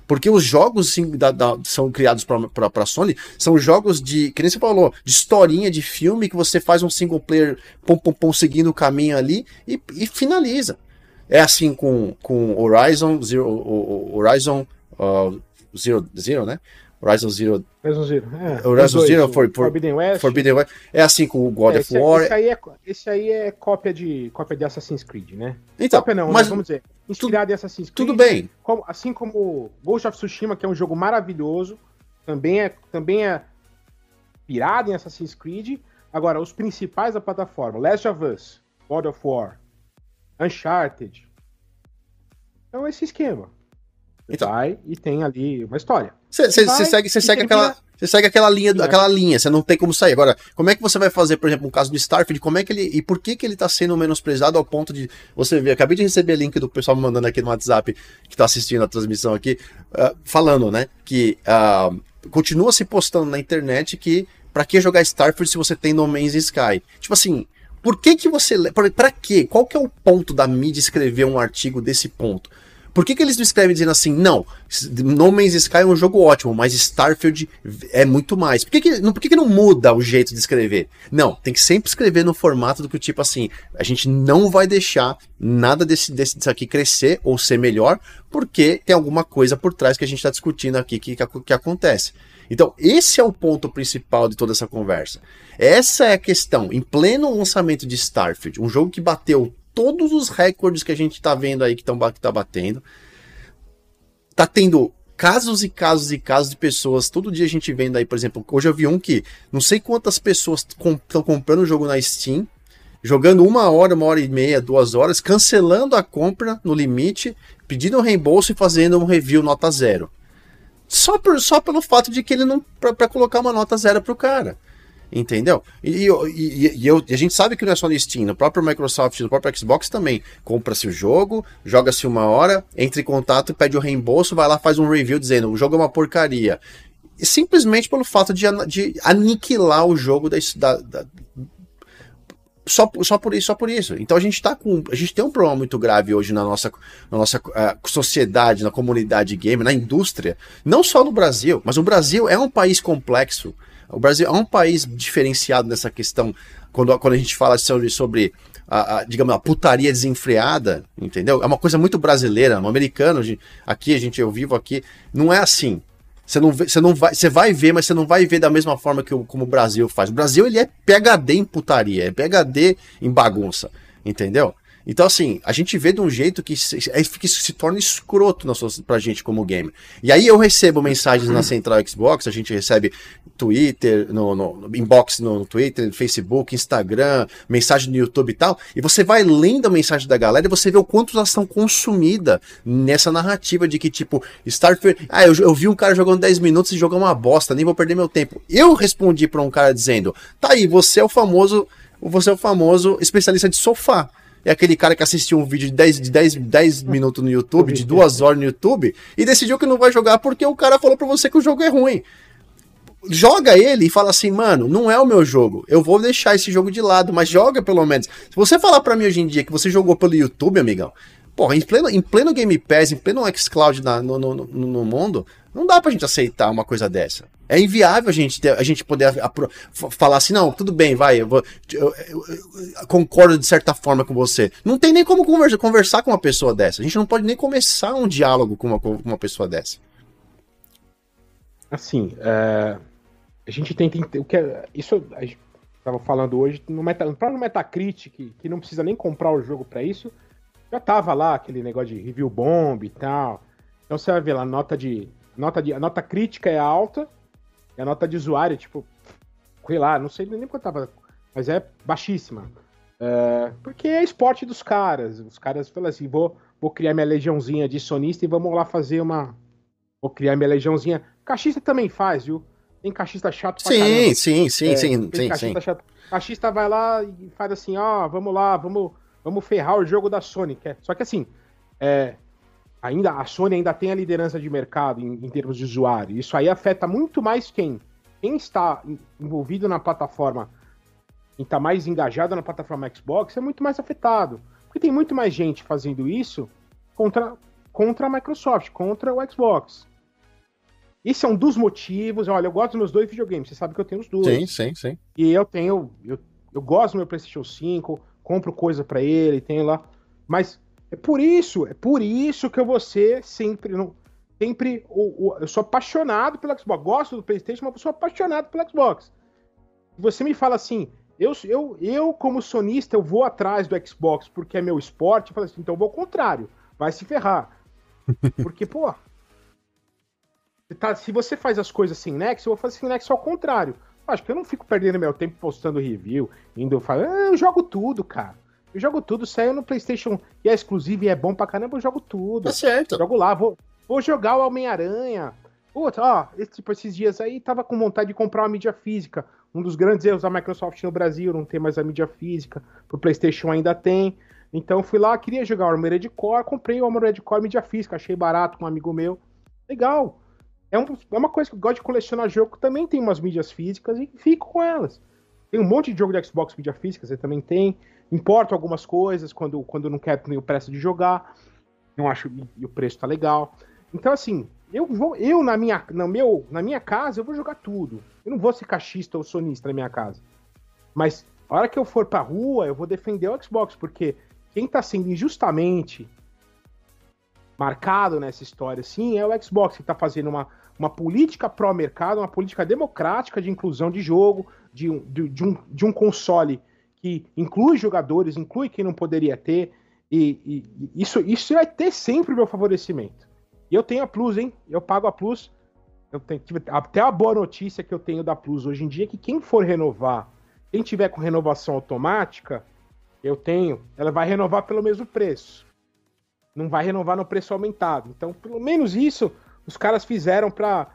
Porque os jogos sim, da, da, são criados para a Sony são jogos de, que nem você falou, de historinha, de filme, que você faz um single player pom, pom, pom, seguindo o caminho ali e, e finaliza. É assim com, com Horizon Zero, Horizon uh, Zero, Zero, né? Horizon Zero. Horizon Zero, é. Horizon dois, Zero for, for, Forbidden West. Forbidden West. É assim com o God é, of War. Esse aí, é, esse aí é cópia de, cópia de Assassin's Creed, né? Então, cópia não, mas, né? vamos dizer, inspirado em Assassin's Creed. Tudo bem. Como, assim como Ghost of Tsushima, que é um jogo maravilhoso, também é, também é inspirado em Assassin's Creed. Agora, os principais da plataforma, Last of Us, God of War, Uncharted. Então, esse esquema. Então, vai e tem ali uma história. Você segue, cê segue aquela. Você segue aquela linha, aquela linha, você não tem como sair. Agora, como é que você vai fazer, por exemplo, no caso do Starfield, como é que ele. E por que, que ele tá sendo menosprezado ao ponto de. Você ver, acabei de receber link do pessoal me mandando aqui no WhatsApp, que tá assistindo a transmissão aqui, uh, falando, né? Que uh, continua se postando na internet que. Pra que jogar Starfield se você tem No Man's Sky? Tipo assim, por que que você. Pra, pra quê? Qual que é o ponto da mídia escrever um artigo desse ponto? Por que, que eles não escrevem dizendo assim, não, No Man's Sky é um jogo ótimo, mas Starfield é muito mais? Por que, que, não, por que, que não muda o jeito de escrever? Não, tem que sempre escrever no formato do que tipo assim, a gente não vai deixar nada desse, desse, disso aqui crescer ou ser melhor, porque tem alguma coisa por trás que a gente está discutindo aqui que, que, que acontece. Então, esse é o ponto principal de toda essa conversa. Essa é a questão. Em pleno lançamento de Starfield, um jogo que bateu todos os recordes que a gente tá vendo aí que estão que tá batendo. Tá tendo casos e casos e casos de pessoas. Todo dia a gente vendo aí, por exemplo, hoje eu vi um que não sei quantas pessoas estão comprando o jogo na Steam, jogando uma hora, uma hora e meia, duas horas, cancelando a compra no limite, pedindo um reembolso e fazendo um review nota zero. Só, por, só pelo fato de que ele não. para colocar uma nota zero pro cara. Entendeu? E, e, e, eu, e, a gente sabe que não é só no Steam, no próprio Microsoft, no próprio Xbox também. Compra-se o jogo, joga-se uma hora, entra em contato, pede o reembolso, vai lá, faz um review dizendo o jogo é uma porcaria. E simplesmente pelo fato de, de aniquilar o jogo da, da, da só, só por isso, só por isso. Então a gente tá com. A gente tem um problema muito grave hoje na nossa, na nossa uh, sociedade, na comunidade gamer, na indústria. Não só no Brasil, mas o Brasil é um país complexo. O Brasil é um país diferenciado nessa questão, quando, quando a gente fala sobre, sobre a, a, digamos, a putaria desenfreada, entendeu? É uma coisa muito brasileira, um americano, aqui, a gente, eu vivo aqui, não é assim. Você não, vê, você não vai, você vai ver, mas você não vai ver da mesma forma que o, como o Brasil faz. O Brasil ele é PhD em putaria, é PhD em bagunça, entendeu? Então, assim, a gente vê de um jeito que se, é, que se torna escroto na pra gente como gamer. E aí eu recebo mensagens na Central Xbox, a gente recebe Twitter, no, no inbox no Twitter, Facebook, Instagram, mensagem no YouTube e tal, e você vai lendo a mensagem da galera e você vê o quanto elas estão consumidas nessa narrativa de que, tipo, Starfield. Ah, eu, eu vi um cara jogando 10 minutos e jogou uma bosta, nem vou perder meu tempo. Eu respondi para um cara dizendo: tá aí, você é o famoso. Você é o famoso especialista de sofá é aquele cara que assistiu um vídeo de 10, de 10, 10 minutos no YouTube, de duas horas no YouTube, e decidiu que não vai jogar porque o cara falou pra você que o jogo é ruim. Joga ele e fala assim, mano, não é o meu jogo. Eu vou deixar esse jogo de lado, mas joga pelo menos. Se você falar para mim hoje em dia que você jogou pelo YouTube, amigão, porra, em pleno, em pleno Game Pass, em pleno xCloud no, no, no, no mundo, não dá pra gente aceitar uma coisa dessa. É inviável a gente, ter, a gente poder falar assim, não, tudo bem, vai, eu, vou, eu, eu, eu, concordo de certa forma com você. Não tem nem como conversa, conversar com uma pessoa dessa. A gente não pode nem começar um diálogo com uma, com uma pessoa dessa. Assim, é, a gente tem que. O que é, isso a gente estava falando hoje, no meta, no Metacritic, que não precisa nem comprar o jogo para isso, já tava lá aquele negócio de review bomb e tal. Então você vai ver lá, nota de nota, de, a nota crítica é alta e a nota de usuário, tipo, sei lá, não sei nem quanto tava, mas é baixíssima. É, porque é esporte dos caras. Os caras falam assim: vou, vou criar minha legiãozinha de sonista e vamos lá fazer uma. Vou criar minha legiãozinha. Cachista também faz, viu? Tem cachista chato pra sim, caramba. Sim, sim, é, sim, sim, cachista sim. Chato. Cachista vai lá e faz assim: ó, oh, vamos lá, vamos, vamos ferrar o jogo da Sony. É, só que assim, é, ainda a Sony ainda tem a liderança de mercado em, em termos de usuário. Isso aí afeta muito mais quem? Quem está envolvido na plataforma e está mais engajado na plataforma Xbox é muito mais afetado. Porque tem muito mais gente fazendo isso contra, contra a Microsoft, contra o Xbox. Esse é um dos motivos. Olha, eu gosto dos meus dois videogames. Você sabe que eu tenho os dois. Sim, sim, sim. E eu tenho. Eu, eu gosto do meu PlayStation 5, compro coisa para ele, tenho lá. Mas é por isso, é por isso que eu vou ser sempre. Não, sempre. O, o, eu sou apaixonado pelo Xbox. Gosto do PlayStation, mas eu sou apaixonado pelo Xbox. Você me fala assim, eu, eu, eu, como sonista, eu vou atrás do Xbox porque é meu esporte. Eu falo assim, então eu vou ao contrário. Vai se ferrar. [laughs] Porque, pô. Tá, se você faz as coisas sem Nex, eu vou fazer sem Nex ao contrário. Acho que eu não fico perdendo meu tempo postando review, indo falar, ah, eu jogo tudo, cara. Eu jogo tudo, saiu no PlayStation e é exclusivo e é bom pra caramba, eu jogo tudo. Tá certo. Jogo lá, vou, vou jogar o Homem-Aranha. Puta, ó, esse, tipo, esses dias aí tava com vontade de comprar uma mídia física. Um dos grandes erros da Microsoft no Brasil, não tem mais a mídia física. Pro PlayStation ainda tem. Então fui lá, queria jogar o Armored Core, comprei o Armored Core mídia física, achei barato com um amigo meu. Legal. É, um, é uma coisa que eu gosto de colecionar jogo, também tem umas mídias físicas e fico com elas. Tem um monte de jogo de Xbox mídia física, você também tem. Importo algumas coisas quando, quando não quero ter pressa de jogar. Não acho e o preço tá legal. Então, assim, eu vou, eu na minha, no meu, na minha casa, eu vou jogar tudo. Eu não vou ser cachista ou sonista na minha casa. Mas a hora que eu for pra rua, eu vou defender o Xbox, porque quem tá sendo injustamente marcado nessa história, sim, é o Xbox que tá fazendo uma, uma política pró-mercado, uma política democrática de inclusão de jogo, de um, de, de, um, de um console que inclui jogadores, inclui quem não poderia ter, e, e, isso, isso vai ter sempre o meu favorecimento. E eu tenho a Plus, hein? Eu pago a Plus. Eu tenho, até a boa notícia que eu tenho da Plus hoje em dia é que quem for renovar, quem tiver com renovação automática, eu tenho, ela vai renovar pelo mesmo preço. Não vai renovar no preço aumentado. Então, pelo menos isso os caras fizeram para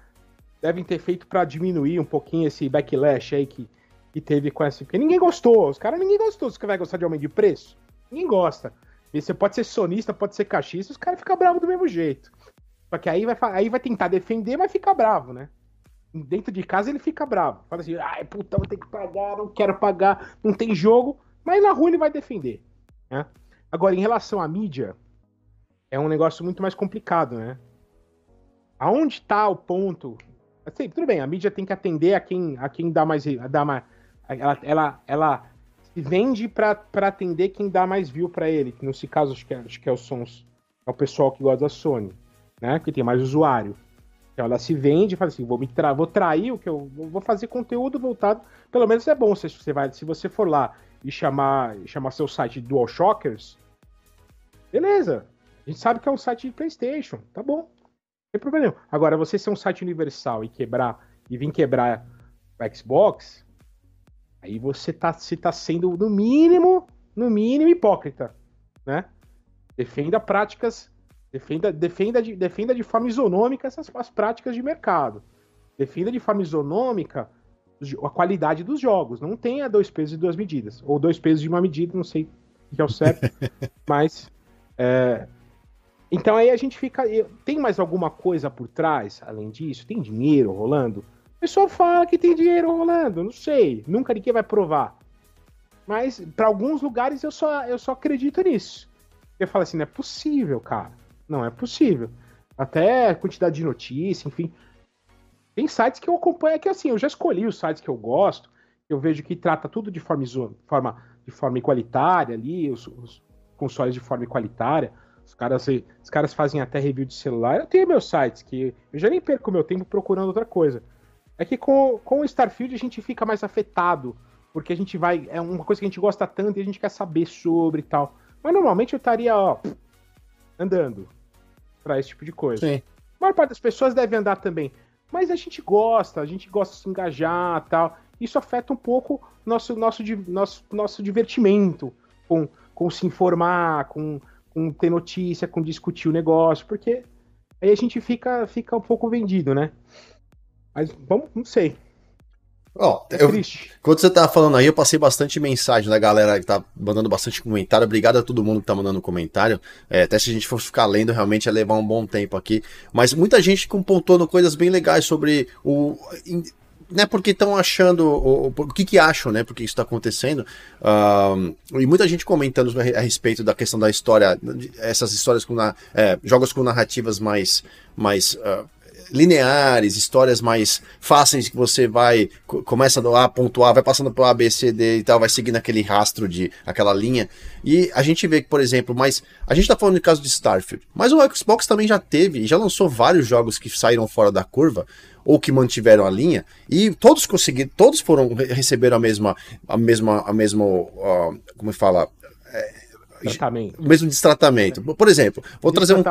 devem ter feito para diminuir um pouquinho esse backlash aí que, que teve com essa. Porque ninguém gostou. Os caras ninguém gostou. Você vai gostar de aumento de preço? Ninguém gosta. Você pode ser sonista, pode ser cachista, os caras ficam bravos do mesmo jeito. Só que aí vai, aí vai tentar defender, mas fica bravo, né? Dentro de casa ele fica bravo. Fala assim, ai, puta, vou ter que pagar, não quero pagar, não tem jogo. Mas na rua ele vai defender. Né? Agora, em relação à mídia, é um negócio muito mais complicado, né? Aonde está o ponto? Assim, tudo bem, a mídia tem que atender a quem, a quem dá mais. Dá mais ela, ela, ela se vende para atender quem dá mais view para ele. Que nesse caso, acho que, é, acho que é o Sons, é o pessoal que gosta da Sony né? Que tem mais usuário. Então ela se vende e fala assim, vou me tra vou trair o que eu vou fazer conteúdo voltado. Pelo menos é bom se você vai, se você for lá e chamar, chamar seu site de DualShockers, beleza. A gente sabe que é um site de PlayStation, tá bom. Tem problema. Agora você ser um site universal e quebrar e vir quebrar o Xbox, aí você tá, se tá sendo no mínimo, no mínimo hipócrita, né? Defenda práticas Defenda, defenda, de, defenda de forma isonômica essas as práticas de mercado. Defenda de forma isonômica a qualidade dos jogos. Não tenha dois pesos e duas medidas. Ou dois pesos de uma medida, não sei o que é o certo. [laughs] mas. É... Então aí a gente fica. Tem mais alguma coisa por trás, além disso? Tem dinheiro rolando? O pessoal fala que tem dinheiro rolando, não sei. Nunca ninguém vai provar. Mas para alguns lugares eu só, eu só acredito nisso. Eu falo assim, não é possível, cara. Não é possível. Até quantidade de notícia, enfim. Tem sites que eu acompanho, é que assim, eu já escolhi os sites que eu gosto, eu vejo que trata tudo de forma, forma, de forma igualitária ali, os, os consoles de forma igualitária. Os caras, os caras fazem até review de celular. Eu tenho meus sites que eu já nem perco meu tempo procurando outra coisa. É que com, com o Starfield a gente fica mais afetado, porque a gente vai. É uma coisa que a gente gosta tanto e a gente quer saber sobre e tal. Mas normalmente eu estaria, ó, andando para esse tipo de coisa. Sim. A maior parte das pessoas deve andar também. Mas a gente gosta, a gente gosta de se engajar tal. isso afeta um pouco nosso nosso nosso nosso divertimento com, com se informar, com, com ter notícia, com discutir o negócio, porque aí a gente fica fica um pouco vendido, né? Mas vamos, não sei. Ó, oh, é eu, quando você tava falando aí, eu passei bastante mensagem da galera que tá mandando bastante comentário. Obrigado a todo mundo que tá mandando comentário. É, até se a gente fosse ficar lendo, realmente ia levar um bom tempo aqui. Mas muita gente pontuando coisas bem legais sobre o. Né, porque estão achando, o, o, que que acham, né, porque isso está acontecendo, uh, e muita gente comentando a, respeito da questão da história, essas histórias com, na, é, jogos com narrativas mais, mais uh, lineares, histórias mais fáceis que você vai, começa do A, ponto A, vai passando pro A, B, C, D e tal, vai seguindo aquele rastro de, aquela linha. E a gente vê que, por exemplo, mas a gente tá falando no caso de Starfield, mas o Xbox também já teve, já lançou vários jogos que saíram fora da curva, ou que mantiveram a linha e todos conseguiram, todos foram receberam a mesma a mesma a mesma uh, como fala Tratamento. Mesmo destratamento. Por exemplo, vou trazer um,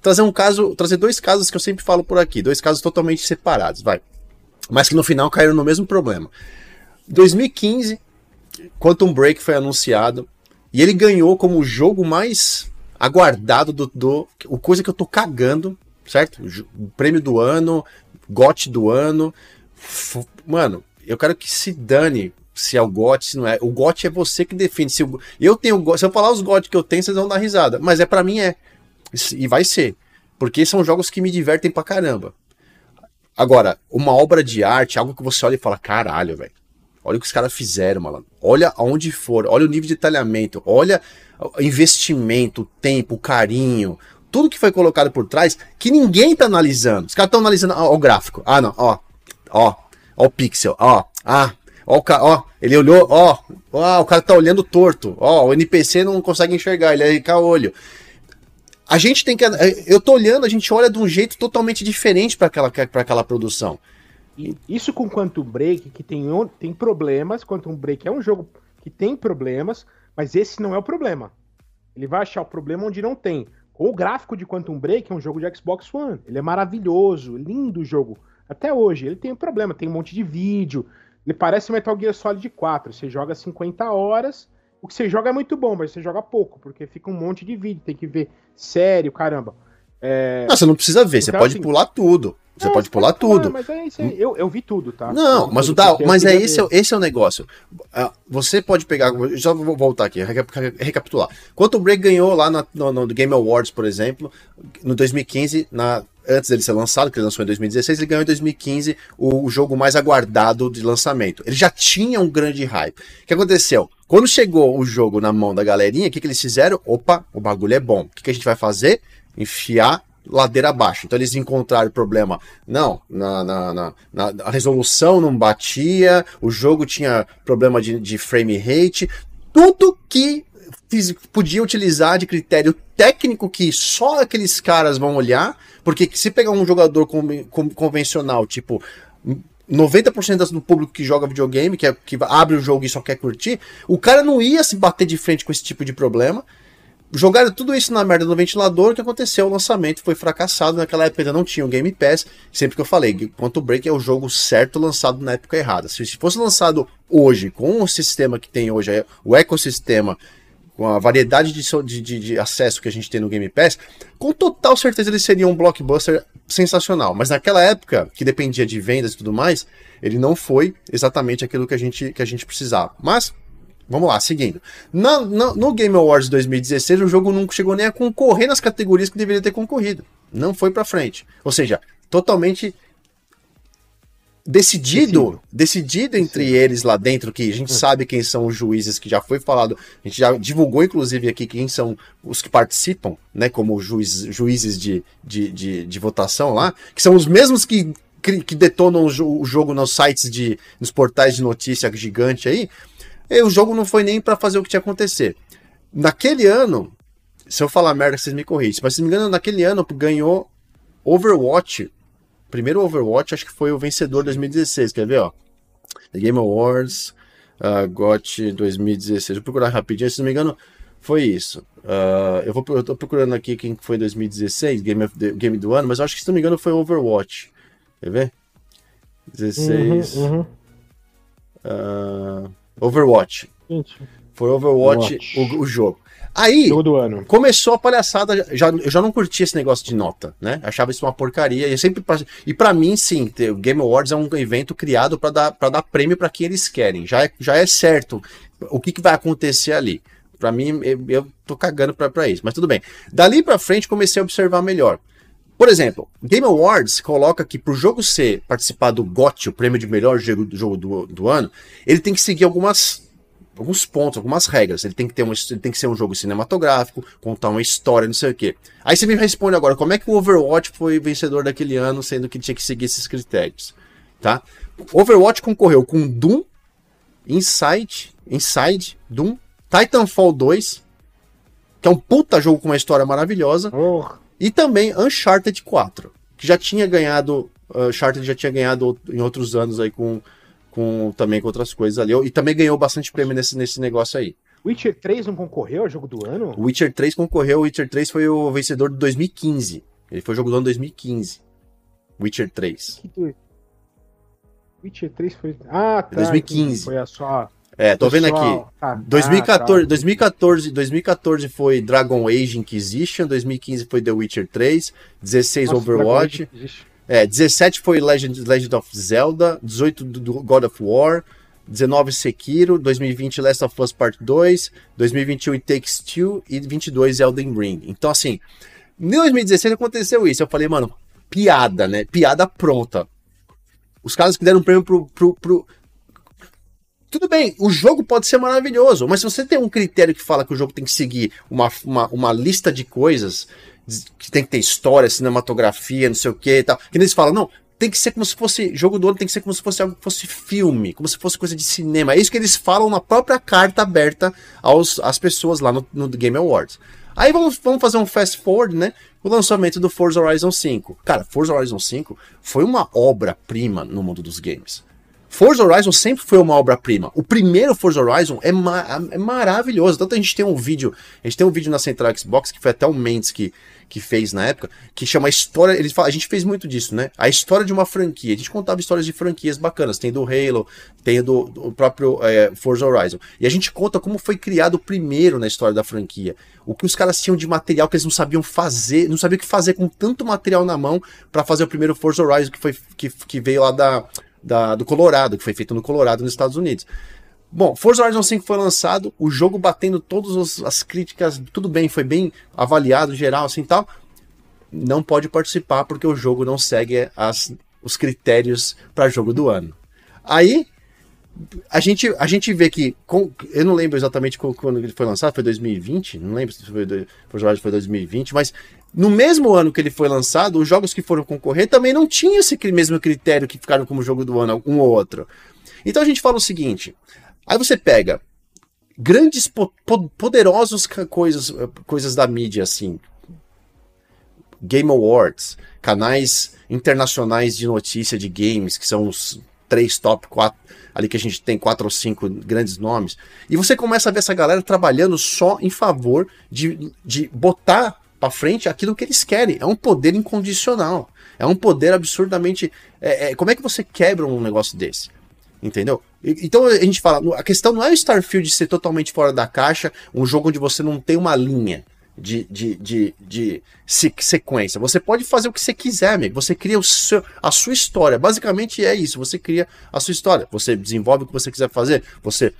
trazer um caso, trazer dois casos que eu sempre falo por aqui, dois casos totalmente separados, vai. Mas que no final caíram no mesmo problema. 2015, Quantum Break foi anunciado e ele ganhou como o jogo mais aguardado do, do o coisa que eu tô cagando, certo? O prêmio do ano, GOT do ano. Mano, eu quero que se dane se é o GOT, se não é. O GOT é você que define. Se eu, eu tenho, se eu falar os GOT que eu tenho, vocês vão dar risada. Mas é para mim é. E vai ser. Porque são jogos que me divertem pra caramba. Agora, uma obra de arte, algo que você olha e fala, caralho, velho. Olha o que os caras fizeram, malandro. Olha aonde for, olha o nível de detalhamento, olha o investimento, o tempo, o carinho, tudo que foi colocado por trás, que ninguém tá analisando. Os caras estão analisando ó, o gráfico. Ah, não, ó, ó, ó o pixel, ó, ah, Ó, o ca... ó, ele olhou, ó, ó, o cara tá olhando torto. Ó, o NPC não consegue enxergar, ele é olho. A gente tem que. Eu tô olhando, a gente olha de um jeito totalmente diferente para aquela, pra aquela produção. Isso com Quantum Break, que tem, tem problemas. Quantum Break é um jogo que tem problemas, mas esse não é o problema. Ele vai achar o problema onde não tem. O gráfico de Quantum Break é um jogo de Xbox One. Ele é maravilhoso, lindo o jogo. Até hoje. Ele tem um problema, tem um monte de vídeo, ele parece Metal Gear Solid 4. Você joga 50 horas. O que você joga é muito bom, mas você joga pouco, porque fica um monte de vídeo, tem que ver sério, caramba. É... Não, você não precisa ver, você então, pode assim, pular tudo. Você pode pular tudo. Mas é isso aí. Eu, eu vi tudo, tá? Não, mas, o da, mas é esse, é, esse é o negócio. Ah, você pode pegar. Já vou voltar aqui, recapitular. Quanto o Break ganhou lá no, no, no Game Awards, por exemplo, no 2015, na antes dele ser lançado, que ele lançou em 2016, ele ganhou em 2015 o, o jogo mais aguardado de lançamento. Ele já tinha um grande hype. O que aconteceu? Quando chegou o jogo na mão da galerinha, o que, que eles fizeram? Opa, o bagulho é bom. O que, que a gente vai fazer? Enfiar ladeira abaixo. Então eles encontraram problema. Não, na, na, na, na, a resolução não batia, o jogo tinha problema de, de frame rate. Tudo que podia utilizar de critério técnico que só aqueles caras vão olhar, porque se pegar um jogador convencional, tipo 90% do público que joga videogame, que, é, que abre o jogo e só quer curtir, o cara não ia se bater de frente com esse tipo de problema. Jogaram tudo isso na merda do ventilador, o que aconteceu? O lançamento foi fracassado, naquela época ainda não tinha o Game Pass, sempre que eu falei, Quantum Break é o jogo certo lançado na época errada. Se fosse lançado hoje, com o sistema que tem hoje, o ecossistema com a variedade de, de, de, acesso que a gente tem no Game Pass, com total certeza ele seria um blockbuster sensacional. Mas naquela época, que dependia de vendas e tudo mais, ele não foi exatamente aquilo que a gente, que a gente precisava. Mas, vamos lá, seguindo. Na, na, no Game Awards 2016, o jogo não chegou nem a concorrer nas categorias que deveria ter concorrido. Não foi para frente. Ou seja, totalmente decidido, decidido entre eles lá dentro, que a gente hum. sabe quem são os juízes, que já foi falado, a gente já divulgou inclusive aqui quem são os que participam, né, como juiz, juízes de, de, de, de, votação lá, que são os mesmos que, que detonam o, jogo nos sites de, nos portais de notícia gigante aí, e o jogo não foi nem para fazer o que tinha que acontecer. Naquele ano, se eu falar merda, vocês me corrigem, mas se não me engano, naquele ano ganhou Overwatch primeiro Overwatch, acho que foi o vencedor 2016. Quer ver, ó? The Game Awards, uh, GOT 2016. Vou procurar rapidinho, se não me engano, foi isso. Uh, eu, vou, eu tô procurando aqui quem foi 2016, Game, of the, Game do ano, mas acho que, se não me engano, foi Overwatch. Quer ver? 16. Uhum, uhum. Uh, Overwatch. Gente, Foi Overwatch o, o jogo. Aí, começou a palhaçada. Já, eu já não curtia esse negócio de nota, né? Achava isso uma porcaria. E, eu sempre, e para mim, sim, o Game Awards é um evento criado para dar, pra dar prêmio para quem eles querem. Já é, já é certo o que, que vai acontecer ali. Para mim, eu, eu tô cagando pra, pra isso. Mas tudo bem. Dali pra frente, comecei a observar melhor. Por exemplo, Game Awards coloca que pro jogo ser participar do GOT, o prêmio de melhor jogo, do, jogo do, do ano, ele tem que seguir algumas alguns pontos, algumas regras. Ele tem que ter um, ele tem que ser um jogo cinematográfico, contar uma história, não sei o quê. Aí você me responde agora, como é que o Overwatch foi vencedor daquele ano, sendo que tinha que seguir esses critérios, tá? Overwatch concorreu com Doom, Inside, Inside, Doom, Titanfall 2, que é um puta jogo com uma história maravilhosa, Oh, e também Uncharted 4, que já tinha ganhado, Uncharted já tinha ganhado em outros anos aí com, com também com outras coisas ali, e também ganhou bastante prêmio nesse, nesse negócio aí. Witcher 3 não concorreu ao jogo do ano? Witcher 3 concorreu, Witcher 3 foi o vencedor de 2015. Ele foi o jogo do ano 2015. Witcher 3. Que. Witcher 3 foi. Ah, tá. 2015. entendi. Foi a sua. É, tô vendo aqui. Pessoal, tá, 2014, ah, tá. 2014, 2014 foi Dragon Age Inquisition, 2015 foi The Witcher 3, 16 Nossa, Overwatch. É, 17 foi Legend, Legend of Zelda, 18 do God of War, 19 Sekiro, 2020 Last of Us Part 2, 2021 It Takes Two e 22 Elden Ring. Então assim, em 2016 aconteceu isso. Eu falei, mano, piada, né? Piada pronta. Os caras que deram prêmio pro, pro, pro, tudo bem, o jogo pode ser maravilhoso, mas se você tem um critério que fala que o jogo tem que seguir uma, uma, uma lista de coisas, que tem que ter história, cinematografia, não sei o que e tal, que eles falam, não, tem que ser como se fosse, jogo do ano tem que ser como se fosse algo fosse filme, como se fosse coisa de cinema. É isso que eles falam na própria carta aberta aos, às pessoas lá no, no Game Awards. Aí vamos, vamos fazer um fast forward, né? O lançamento do Forza Horizon 5. Cara, Forza Horizon 5 foi uma obra-prima no mundo dos games. Forza Horizon sempre foi uma obra-prima. O primeiro Forza Horizon é, ma é, maravilhoso. Tanto a gente tem um vídeo, a gente tem um vídeo na Central Xbox que foi até o Mendes que, que fez na época, que chama história. Eles falam, a gente fez muito disso, né? A história de uma franquia. A gente contava histórias de franquias bacanas. Tem do Halo, tem do, do próprio é, Forza Horizon. E a gente conta como foi criado o primeiro na história da franquia. O que os caras tinham de material que eles não sabiam fazer, não sabiam o que fazer com tanto material na mão para fazer o primeiro Forza Horizon que, foi, que, que veio lá da da, do Colorado, que foi feito no Colorado, nos Estados Unidos. Bom, Forza Horizon 5 foi lançado, o jogo batendo todas as críticas, tudo bem, foi bem avaliado geral, assim tal. Não pode participar porque o jogo não segue as, os critérios para jogo do ano. Aí a gente, a gente vê que, com, eu não lembro exatamente quando ele foi lançado, foi 2020, não lembro se foi, foi 2020, mas no mesmo ano que ele foi lançado, os jogos que foram concorrer também não tinham esse mesmo critério que ficaram como jogo do ano, um ou outro. Então a gente fala o seguinte: aí você pega grandes, po poderosos coisas, coisas da mídia, assim, Game Awards, canais internacionais de notícia de games, que são os três top, quatro, ali que a gente tem quatro ou cinco grandes nomes, e você começa a ver essa galera trabalhando só em favor de, de botar para frente aquilo que eles querem. É um poder incondicional. É um poder absurdamente. É, é, como é que você quebra um negócio desse? Entendeu? Então a gente fala, a questão não é o Starfield ser totalmente fora da caixa, um jogo onde você não tem uma linha de, de, de, de sequência. Você pode fazer o que você quiser, amigo. Você cria o seu, a sua história. Basicamente é isso. Você cria a sua história. Você desenvolve o que você quiser fazer. Você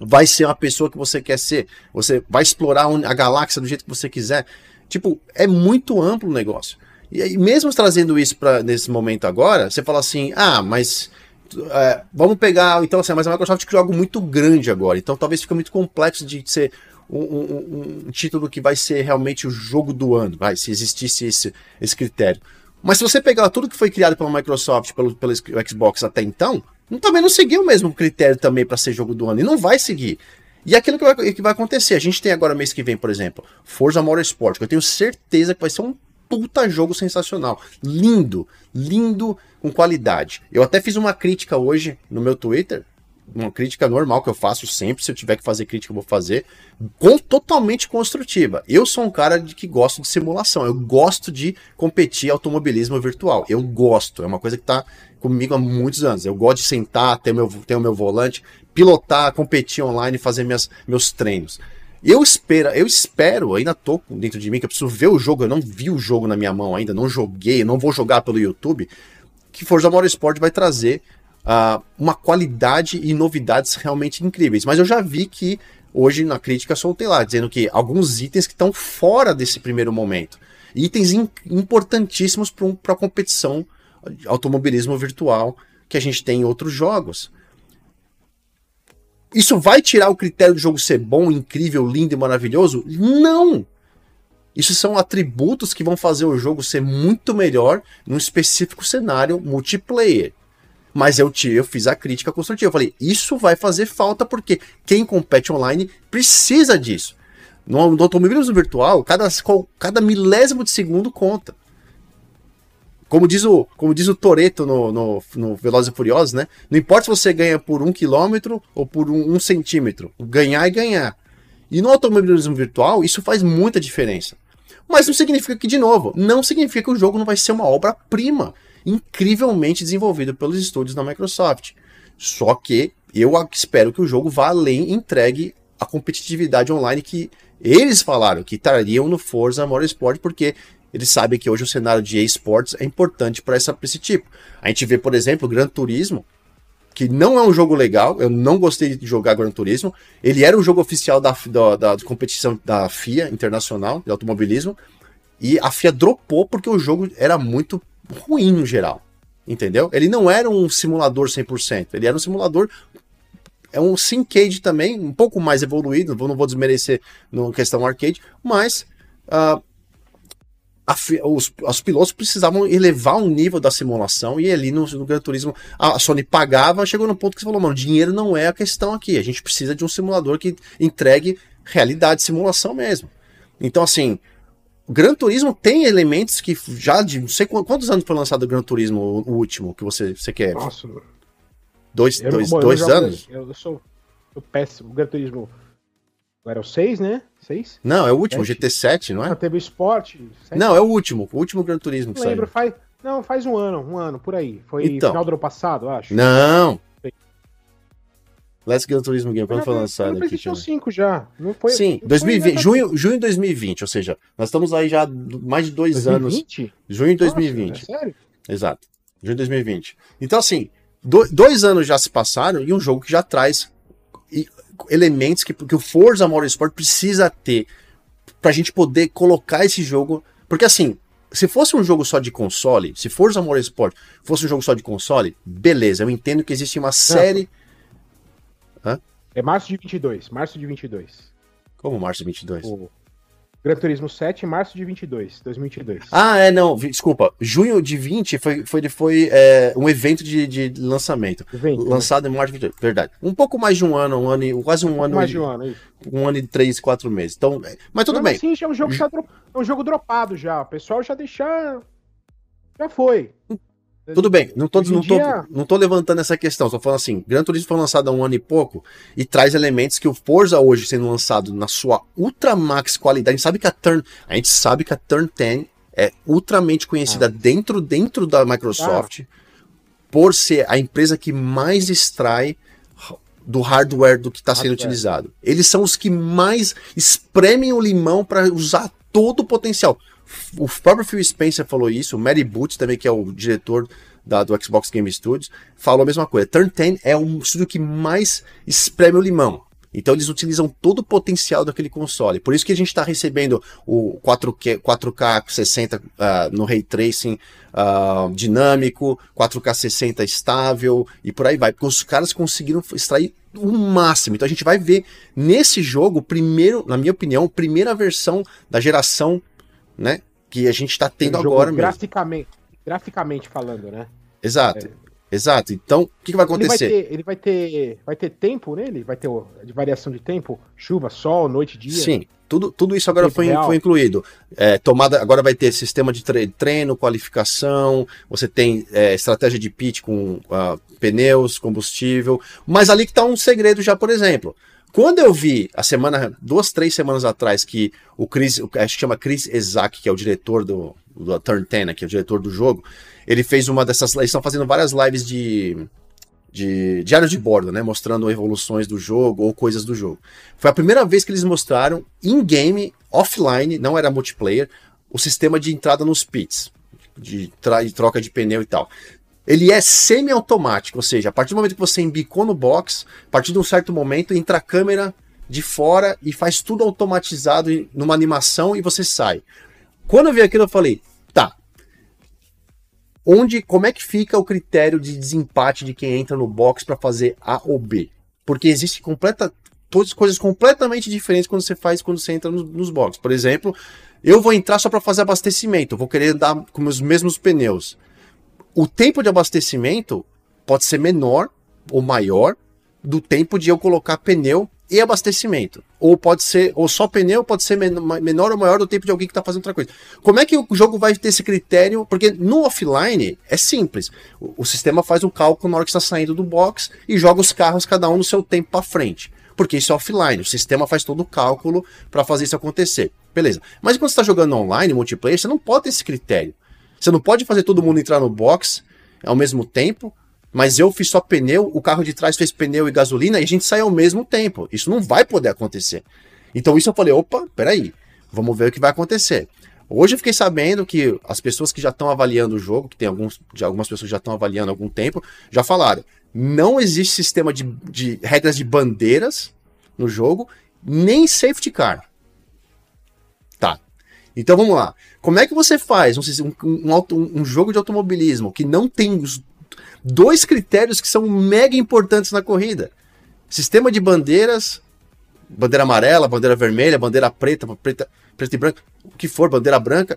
vai ser uma pessoa que você quer ser. Você vai explorar a galáxia do jeito que você quiser. Tipo, é muito amplo o negócio. E aí, mesmo trazendo isso para nesse momento agora, você fala assim: ah, mas é, vamos pegar. Então, assim, mas a Microsoft criou algo muito grande agora. Então, talvez fique muito complexo de ser um, um, um, título que vai ser realmente o jogo do ano, vai, se existisse esse, esse critério. Mas se você pegar tudo que foi criado pela Microsoft, pelo, pelo Xbox até então, também não seguiu o mesmo critério também para ser jogo do ano. E não vai seguir. E aquilo que vai, que vai acontecer, a gente tem agora mês que vem, por exemplo, Forza Motorsport, que eu tenho certeza que vai ser um puta jogo sensacional. Lindo, lindo, com qualidade. Eu até fiz uma crítica hoje no meu Twitter, uma crítica normal que eu faço sempre, se eu tiver que fazer crítica, eu vou fazer, com, totalmente construtiva. Eu sou um cara de que gosto de simulação, eu gosto de competir automobilismo virtual. Eu gosto, é uma coisa que está comigo há muitos anos. Eu gosto de sentar, ter, meu, ter o meu volante, pilotar, competir online, fazer minhas, meus treinos. Eu espero, eu espero, ainda tô dentro de mim, que eu preciso ver o jogo, eu não vi o jogo na minha mão ainda, não joguei, não vou jogar pelo YouTube, que Forza Motorsport vai trazer uh, uma qualidade e novidades realmente incríveis. Mas eu já vi que hoje na crítica soltei lá, dizendo que alguns itens que estão fora desse primeiro momento. Itens importantíssimos para a competição automobilismo virtual que a gente tem em outros jogos. Isso vai tirar o critério do jogo ser bom, incrível, lindo e maravilhoso? Não! Isso são atributos que vão fazer o jogo ser muito melhor num específico cenário multiplayer. Mas eu, eu fiz a crítica construtiva. Eu falei, isso vai fazer falta porque quem compete online precisa disso. No, no automobilismo virtual, cada, cada milésimo de segundo conta. Como diz o, como diz o Toreto no, no, no Velozes e Furiosos, né? Não importa se você ganha por um quilômetro ou por um, um centímetro. Ganhar é ganhar. E no automobilismo virtual, isso faz muita diferença. Mas não significa que, de novo, não significa que o jogo não vai ser uma obra-prima incrivelmente desenvolvido pelos estúdios da Microsoft. Só que eu espero que o jogo vá além e entregue a competitividade online que eles falaram que estariam no Forza Motorsport, porque eles sabem que hoje o cenário de esports é importante para esse tipo. A gente vê, por exemplo, o Gran Turismo, que não é um jogo legal, eu não gostei de jogar Gran Turismo. Ele era um jogo oficial da, da, da competição da FIA Internacional de Automobilismo, e a FIA dropou porque o jogo era muito ruim no geral. Entendeu? Ele não era um simulador 100%, ele era um simulador é um Syncade também, um pouco mais evoluído, não vou desmerecer na questão arcade, mas uh, a, os, os, pilotos precisavam elevar um nível da simulação e ali no, no Gran Turismo a Sony pagava, chegou no ponto que você falou, mano, dinheiro não é a questão aqui, a gente precisa de um simulador que entregue realidade, simulação mesmo. Então, assim, o Gran Turismo tem elementos que já de não sei quantos anos foi lançado o Gran Turismo, o, último que você, você quer. Nossa. Dois, eu, dois, bom, dois eu anos? Eu, sou, eu péssimo. O Gran Turismo. Era o 6, né? 6? Não, é o último, Sete. GT7, não é? Ah, teve o Sport. Não, é o último. O último Gran Turismo que lembro, saiu. Faz, não, faz um ano, um ano, por aí. Foi então, final do ano passado, acho. Não, Let's Gran Turismo Game, quando foi lançado? PlayStation 5 já. Não foi, Sim, não 2020, foi junho, junho de 2020, ou seja, nós estamos aí já mais de dois 2020? anos. Junho de 2020. Nossa, é sério? Exato. Junho de 2020. Então, assim, do, dois anos já se passaram e um jogo que já traz elementos que, que o Forza Motorsport precisa ter pra gente poder colocar esse jogo. Porque assim, se fosse um jogo só de console, se Forza Motorsport fosse um jogo só de console, beleza, eu entendo que existe uma série. Não Hã? É março de 22. Março de 22. Como março de 22? O Gran Turismo 7, março de 22, 2022. Ah, é, não, desculpa. Junho de 20 foi, foi, foi é, um evento de, de lançamento. Evento, né? lançado né? em março de 22, verdade. Um pouco mais de um ano, um ano e, quase um, um ano. Mais de um ano, isso. Um ano e três, quatro meses. Então, é, mas tudo bem. Sim, é um jogo, já, é um jogo dropado já. O pessoal já deixar. Já foi. Tudo bem, não tô, não, tô, não tô levantando essa questão, só falando assim, Gran Turismo foi lançado há um ano e pouco e traz elementos que o Forza hoje sendo lançado na sua ultra max qualidade, a gente sabe que a Turn, a gente sabe que a Turn 10 é ultramente conhecida ah. dentro dentro da Microsoft ah. por ser a empresa que mais extrai do hardware do que está sendo utilizado. Eles são os que mais espremem o limão para usar todo o potencial. O próprio Phil Spencer falou isso, o Mary Boots também, que é o diretor da, do Xbox Game Studios, falou a mesma coisa. Turn 10 é um estúdio que mais espreme o limão. Então eles utilizam todo o potencial daquele console. Por isso que a gente está recebendo o 4K, 4K 60 uh, no Ray Tracing uh, dinâmico, 4K 60 estável e por aí vai. Porque os caras conseguiram extrair o máximo. Então a gente vai ver nesse jogo, primeiro, na minha opinião, primeira versão da geração né? Que a gente está tendo agora graficamente, mesmo. Graficamente falando, né? Exato. É. Exato. Então, o que, que, vai acontecer? Ele vai, ter, ele vai ter, vai ter tempo nele? Vai ter de variação de tempo? Chuva, sol, noite, dia? Sim. Tudo, tudo isso agora foi, foi, incluído. É, tomada, agora vai ter sistema de treino, qualificação, você tem é, estratégia de pitch com uh, pneus, combustível. Mas ali que está um segredo já, por exemplo. Quando eu vi a semana, duas, três semanas atrás, que o Chris, acho que chama Chris Ezak, que é o diretor do, do Turn 10, que é o diretor do jogo, ele fez uma dessas. Eles estão fazendo várias lives de, de diário de bordo, né? Mostrando evoluções do jogo ou coisas do jogo. Foi a primeira vez que eles mostraram in-game, offline, não era multiplayer, o sistema de entrada nos pits, de, de troca de pneu e tal. Ele é semi-automático, ou seja, a partir do momento que você embicou no box, a partir de um certo momento, entra a câmera de fora e faz tudo automatizado numa animação e você sai. Quando eu vi aquilo, eu falei, onde, como é que fica o critério de desempate de quem entra no box para fazer A ou B? Porque existe completa, todas coisas completamente diferentes quando você faz quando você entra nos, nos boxes. Por exemplo, eu vou entrar só para fazer abastecimento, vou querer andar com os mesmos pneus. O tempo de abastecimento pode ser menor ou maior do tempo de eu colocar pneu e abastecimento. Ou pode ser, ou só pneu pode ser menor ou maior do tempo de alguém que está fazendo outra coisa. Como é que o jogo vai ter esse critério? Porque no offline é simples. O, o sistema faz um cálculo na hora que está saindo do box e joga os carros cada um no seu tempo para frente. Porque isso é offline. O sistema faz todo o cálculo para fazer isso acontecer. Beleza. Mas quando você está jogando online, multiplayer, você não pode ter esse critério. Você não pode fazer todo mundo entrar no box ao mesmo tempo mas eu fiz só pneu, o carro de trás fez pneu e gasolina e a gente sai ao mesmo tempo. Isso não vai poder acontecer. Então isso eu falei, opa, peraí, vamos ver o que vai acontecer. Hoje eu fiquei sabendo que as pessoas que já estão avaliando o jogo, que tem alguns, algumas pessoas que já estão avaliando há algum tempo, já falaram, não existe sistema de, de regras de bandeiras no jogo, nem safety car. Tá. Então vamos lá. Como é que você faz um, um, um, um jogo de automobilismo que não tem os dois critérios que são mega importantes na corrida: sistema de bandeiras, bandeira amarela, bandeira vermelha, bandeira preta, preta, preta e branca, o que for, bandeira branca,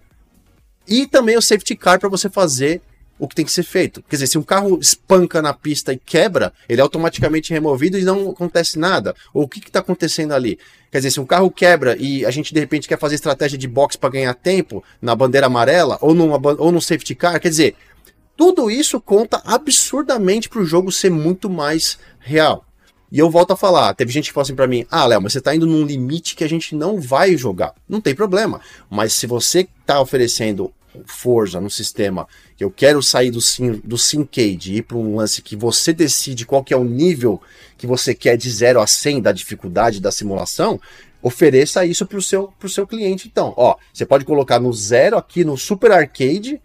e também o safety car para você fazer o que tem que ser feito. Quer dizer, se um carro espanca na pista e quebra, ele é automaticamente removido e não acontece nada. Ou o que está acontecendo ali? Quer dizer, se um carro quebra e a gente de repente quer fazer estratégia de boxe para ganhar tempo na bandeira amarela ou, numa, ou no safety car, quer dizer, tudo isso conta absurdamente para o jogo ser muito mais real. E eu volto a falar, teve gente que falou assim para mim: "Ah, Léo, mas você tá indo num limite que a gente não vai jogar". Não tem problema, mas se você tá oferecendo Forza no sistema, que eu quero sair do sim, do Syncade e ir para um lance que você decide qual que é o nível que você quer de 0 a 100 da dificuldade da simulação, ofereça isso para o seu, seu cliente. Então, ó, você pode colocar no zero aqui no Super Arcade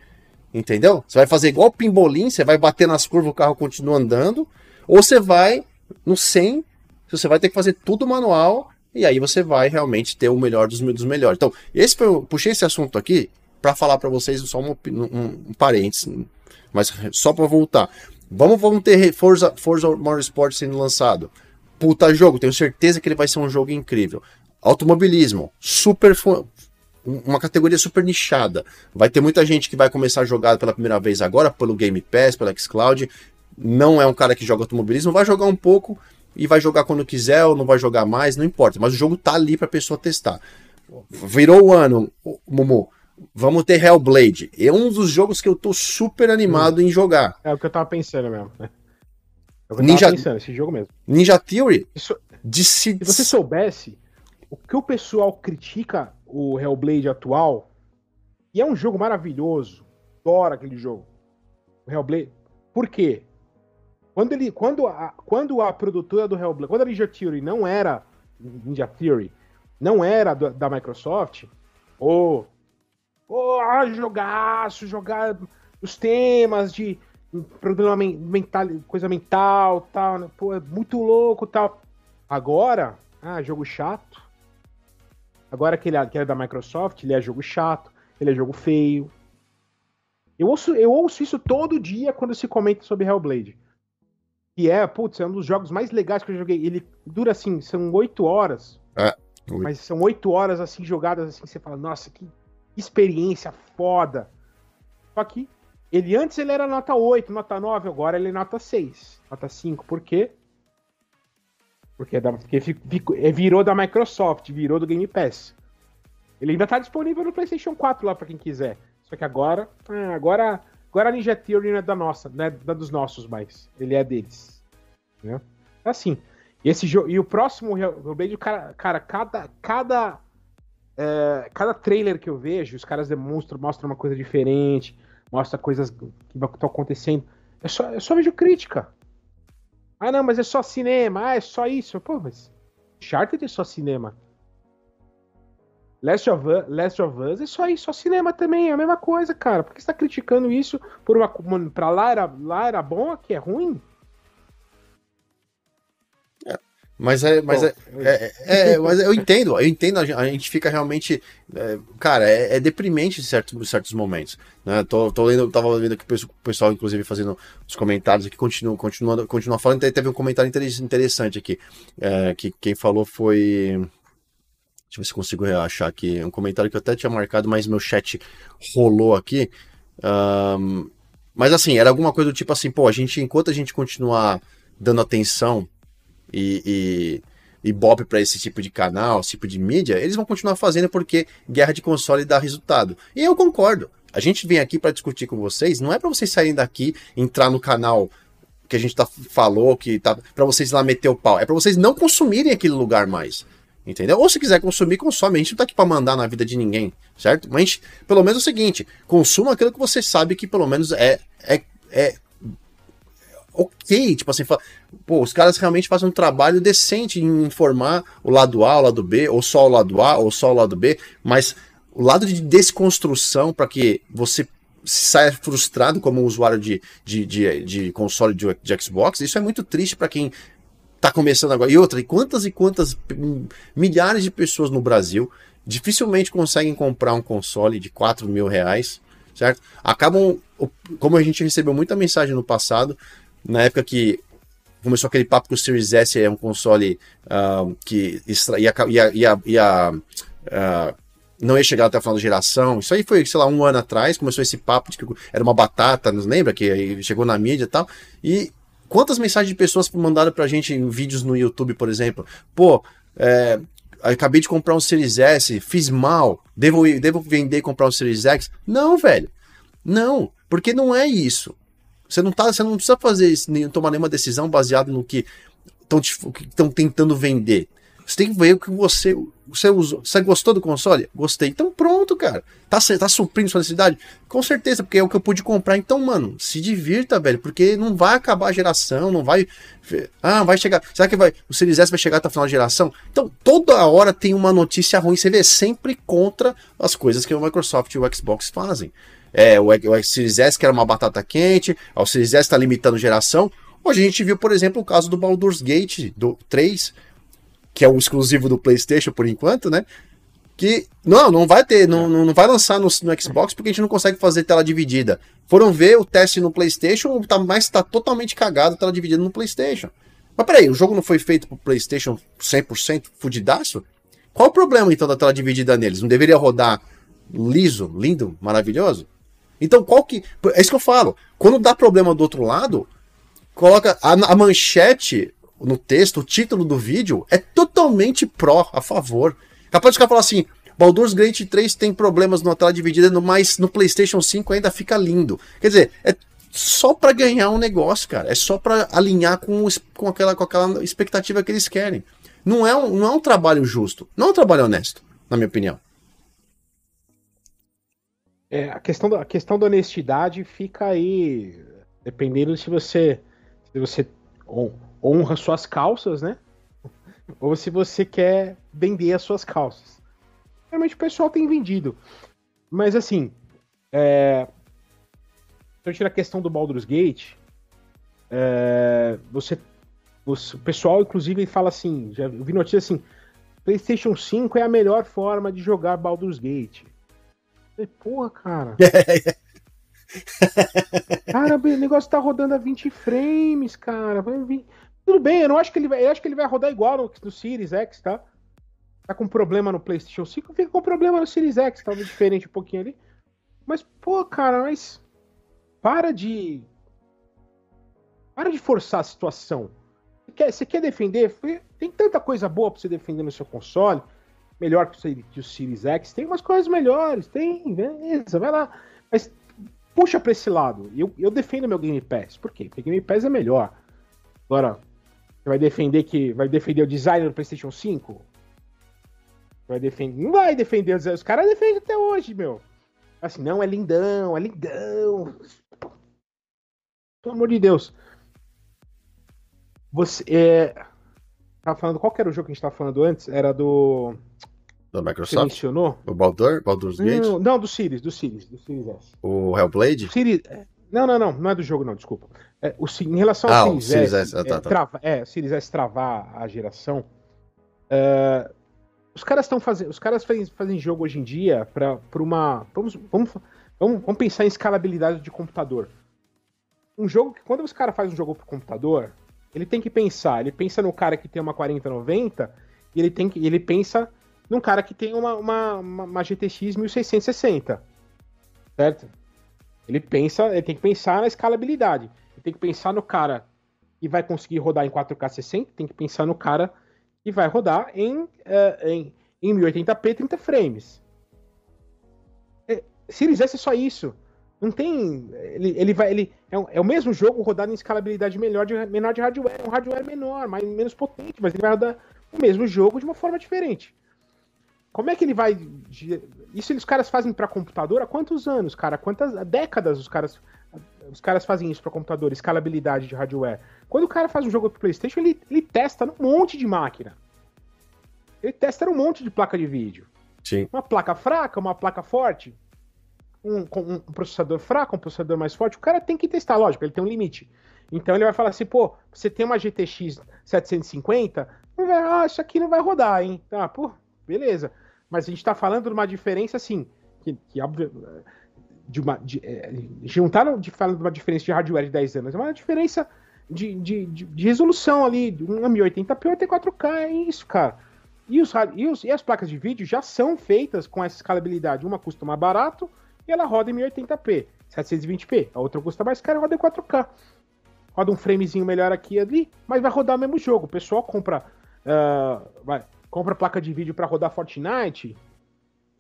Entendeu? Você vai fazer igual o pimbolim, você vai bater nas curvas, o carro continua andando, ou você vai no 100, você vai ter que fazer tudo manual, e aí você vai realmente ter o melhor dos, dos melhores. Então, esse foi, eu puxei esse assunto aqui para falar para vocês só um, um, um parênteses, mas só para voltar. Vamos, vamos ter Forza, Forza Motorsport sendo lançado. Puta jogo, tenho certeza que ele vai ser um jogo incrível. Automobilismo, super uma categoria super nichada. Vai ter muita gente que vai começar a jogar pela primeira vez agora pelo Game Pass, pelo xCloud. Não é um cara que joga automobilismo, vai jogar um pouco e vai jogar quando quiser ou não vai jogar mais, não importa. Mas o jogo tá ali pra pessoa testar. Virou o ano, Mumu. Vamos ter Hellblade. É um dos jogos que eu tô super animado hum. em jogar. É o que eu tava pensando mesmo. Né? É Ninja... tava pensando, esse jogo mesmo. Ninja Theory? Isso... De se... se você soubesse o que o pessoal critica o Hellblade atual, e é um jogo maravilhoso, adoro aquele jogo. O Hellblade. Por quê? Quando, ele, quando, a, quando a produtora do Hellblade, quando a Ninja Theory não era Ninja Theory, não era do, da Microsoft, ou oh, jogaço, jogar os temas de problema mental, coisa mental, tal, né? Pô, é muito louco, tal. Agora, ah, jogo chato. Agora que ele, é, que é da Microsoft, ele é jogo chato, ele é jogo feio. Eu ouço, eu ouço isso todo dia quando se comenta sobre Hellblade. Que é, putz, é um dos jogos mais legais que eu joguei. Ele dura assim, são oito horas. É. Mas são oito horas assim, jogadas assim, você fala, nossa, que experiência foda. Só que Ele antes ele era nota 8, nota 9, agora ele é nota 6, nota 5. Por quê? Porque, é da, porque é, virou da Microsoft, virou do Game Pass. Ele ainda tá disponível no PlayStation 4 lá para quem quiser. Só que agora, ah, agora, agora a Ninja Theory não é da nossa, não é da dos nossos mais. Ele é deles. Né? Assim. Esse jogo e o próximo Hellblade, cara, cara, cada cada é, cada trailer que eu vejo, os caras demonstram, mostram uma coisa diferente, mostra coisas que estão acontecendo. É só, eu só vejo crítica. Ah, não, mas é só cinema. Ah, é só isso. Pô, mas Uncharted é só cinema. Last of, Us, Last of Us é só isso, só cinema também, é a mesma coisa, cara. Por que você tá criticando isso por uma. Pra lá era, lá era bom, aqui é ruim? Mas é, mas, Bom, é, é, é, mas eu entendo, eu entendo, a gente fica realmente. É, cara, é, é, deprimente em certos, certos momentos. Né? Tô, tô lendo, tava vendo aqui o pessoal, inclusive, fazendo os comentários aqui, continua, continua, continua falando. Teve um comentário interessante aqui. É, que quem falou foi. Deixa eu ver se consigo achar aqui. Um comentário que eu até tinha marcado, mas meu chat rolou aqui. Um, mas assim, era alguma coisa do tipo assim, pô, a gente, enquanto a gente continuar dando atenção e, e, e Bob para esse tipo de canal, esse tipo de mídia, eles vão continuar fazendo porque guerra de console dá resultado. E eu concordo. A gente vem aqui para discutir com vocês, não é para vocês saírem daqui, entrar no canal que a gente tá, falou, que tá para vocês lá meter o pau. É para vocês não consumirem aquele lugar mais. Entendeu? Ou se quiser consumir, consome. A gente não tá aqui pra mandar na vida de ninguém, certo? Mas pelo menos é o seguinte: consuma aquilo que você sabe que pelo menos é, é, é ok, tipo assim, pô, os caras realmente fazem um trabalho decente em informar o lado A, o lado B, ou só o lado A, ou só o lado B, mas o lado de desconstrução para que você saia frustrado como usuário de, de, de, de console de, de Xbox, isso é muito triste para quem tá começando agora. E outra, e quantas e quantas milhares de pessoas no Brasil dificilmente conseguem comprar um console de 4 mil reais, certo? Acabam, como a gente recebeu muita mensagem no passado, na época que começou aquele papo que o Series S é um console uh, que extra, ia, ia, ia, ia uh, não ia chegar até a final da geração. Isso aí foi, sei lá, um ano atrás, começou esse papo de que era uma batata, não lembra? Que chegou na mídia e tal. E quantas mensagens de pessoas mandaram pra gente em vídeos no YouTube, por exemplo? Pô, é, acabei de comprar um Series S, fiz mal, devo, devo vender e comprar um Series X? Não, velho. Não, porque não é isso. Você não, tá, você não precisa fazer isso, nem, tomar nenhuma decisão baseada no que estão tentando vender. Você tem que ver o que você, você usou. Você gostou do console? Gostei. Então pronto, cara. Tá, tá suprindo sua necessidade? Com certeza, porque é o que eu pude comprar. Então, mano, se divirta, velho. Porque não vai acabar a geração, não vai. Ah, vai chegar. Será que vai, o Series S vai chegar até a final da geração? Então, toda hora tem uma notícia ruim. Você vê sempre contra as coisas que o Microsoft e o Xbox fazem. É, o, o Series S que era uma batata quente, o Series S está limitando geração. Hoje a gente viu, por exemplo, o caso do Baldur's Gate do 3, que é o exclusivo do PlayStation por enquanto, né? Que não, não vai ter, não, não vai lançar no, no Xbox porque a gente não consegue fazer tela dividida. Foram ver o teste no PlayStation, tá, mas está totalmente cagado tela dividida no PlayStation. Mas peraí, o jogo não foi feito pro PlayStation 100% fudidaço? Qual o problema então da tela dividida neles? Não deveria rodar liso, lindo, maravilhoso? Então, qual que. É isso que eu falo. Quando dá problema do outro lado, coloca a, a manchete no texto, o título do vídeo é totalmente pró, a favor. Capaz de ficar falar assim: Baldur's Gate 3 tem problemas na tela dividida, mas no PlayStation 5 ainda fica lindo. Quer dizer, é só para ganhar um negócio, cara. É só para alinhar com, com, aquela, com aquela expectativa que eles querem. Não é, um, não é um trabalho justo. Não é um trabalho honesto, na minha opinião. É, a, questão da, a questão da honestidade fica aí, dependendo se você, se você honra suas calças, né? [laughs] Ou se você quer vender as suas calças. Realmente o pessoal tem vendido. Mas assim, é... se eu tirar a questão do Baldur's Gate, é... você, o pessoal inclusive fala assim, já vi notícia assim, PlayStation 5 é a melhor forma de jogar Baldur's Gate. Falei, porra, cara. [laughs] cara, o negócio tá rodando a 20 frames, cara. Tudo bem, eu não acho que ele vai. Eu acho que ele vai rodar igual no, no Series X, tá? Tá com problema no PlayStation 5, fica com problema no Series X, talvez diferente um pouquinho ali. Mas, pô, cara, mas. para de. Para de forçar a situação. Você quer, você quer defender? Tem tanta coisa boa para você defender no seu console. Melhor que o, Series X. Tem umas coisas melhores. Tem, beleza, vai lá. Mas puxa para esse lado. Eu, eu defendo meu Game Pass. Por quê? Porque Game Pass é melhor. Agora, você vai defender que. Vai defender o design do PlayStation 5? Vai defender. Não vai defender. Os caras defendem até hoje, meu. Assim, não, é lindão, é lindão. Pelo amor de Deus. Você. É... Tava falando. Qual era o jogo que a gente tava falando antes? Era do. Da Microsoft? Você mencionou? O Baldur? Baldur's Gate? Não, não, do Series, do Series, do Series S. O Hellblade? Series, é, não, não, não, não é do jogo, não, desculpa. É, o, em relação ao ah, Series, Series S, S. Ah, tá, é, tá. Trava, é, o Series S travar a geração. Uh, os caras estão fazendo. Os caras fazem, fazem jogo hoje em dia para uma. Vamos, vamos, vamos, vamos pensar em escalabilidade de computador. Um jogo que, quando os caras fazem um jogo pro computador, ele tem que pensar. Ele pensa no cara que tem uma 4090 e ele, tem que, ele pensa num cara que tem uma, uma, uma GTX 1660. Certo? Ele pensa, ele tem que pensar na escalabilidade. Ele tem que pensar no cara que vai conseguir rodar em 4K 60, tem que pensar no cara que vai rodar em, uh, em, em 1080p 30 frames. É, Series S é só isso. Não tem. Ele, ele vai. Ele, é, é, o mesmo jogo rodado em escalabilidade melhor de, menor de hardware. Um hardware menor, mais, menos potente, mas ele vai rodar o mesmo jogo de uma forma diferente. Como é que ele vai. Isso os caras fazem para computador há quantos anos, cara? Quantas décadas os caras os caras fazem isso para computador, escalabilidade de hardware. Quando o cara faz um jogo pro PlayStation, ele, ele testa num monte de máquina. Ele testa num monte de placa de vídeo. Sim. Uma placa fraca, uma placa forte, um, um, processador fraco, um processador mais forte. O cara tem que testar, lógico, ele tem um limite. Então ele vai falar assim, pô, você tem uma GTX 750, vai, ah, isso aqui não vai rodar, hein? Tá, pô, beleza. Mas a gente tá falando de uma diferença assim, que, que de uma. De, é, juntaram de, falando de uma diferença de hardware de 10 anos, é uma diferença de, de, de, de resolução ali, de 1080p até 4K, é isso, cara. E, os, e, os, e as placas de vídeo já são feitas com essa escalabilidade. Uma custa mais barato e ela roda em 1080p, 720p. A outra custa mais cara e roda em 4K. Roda um framezinho melhor aqui e ali, mas vai rodar o mesmo jogo. O pessoal compra, uh, vai, compra placa de vídeo para rodar Fortnite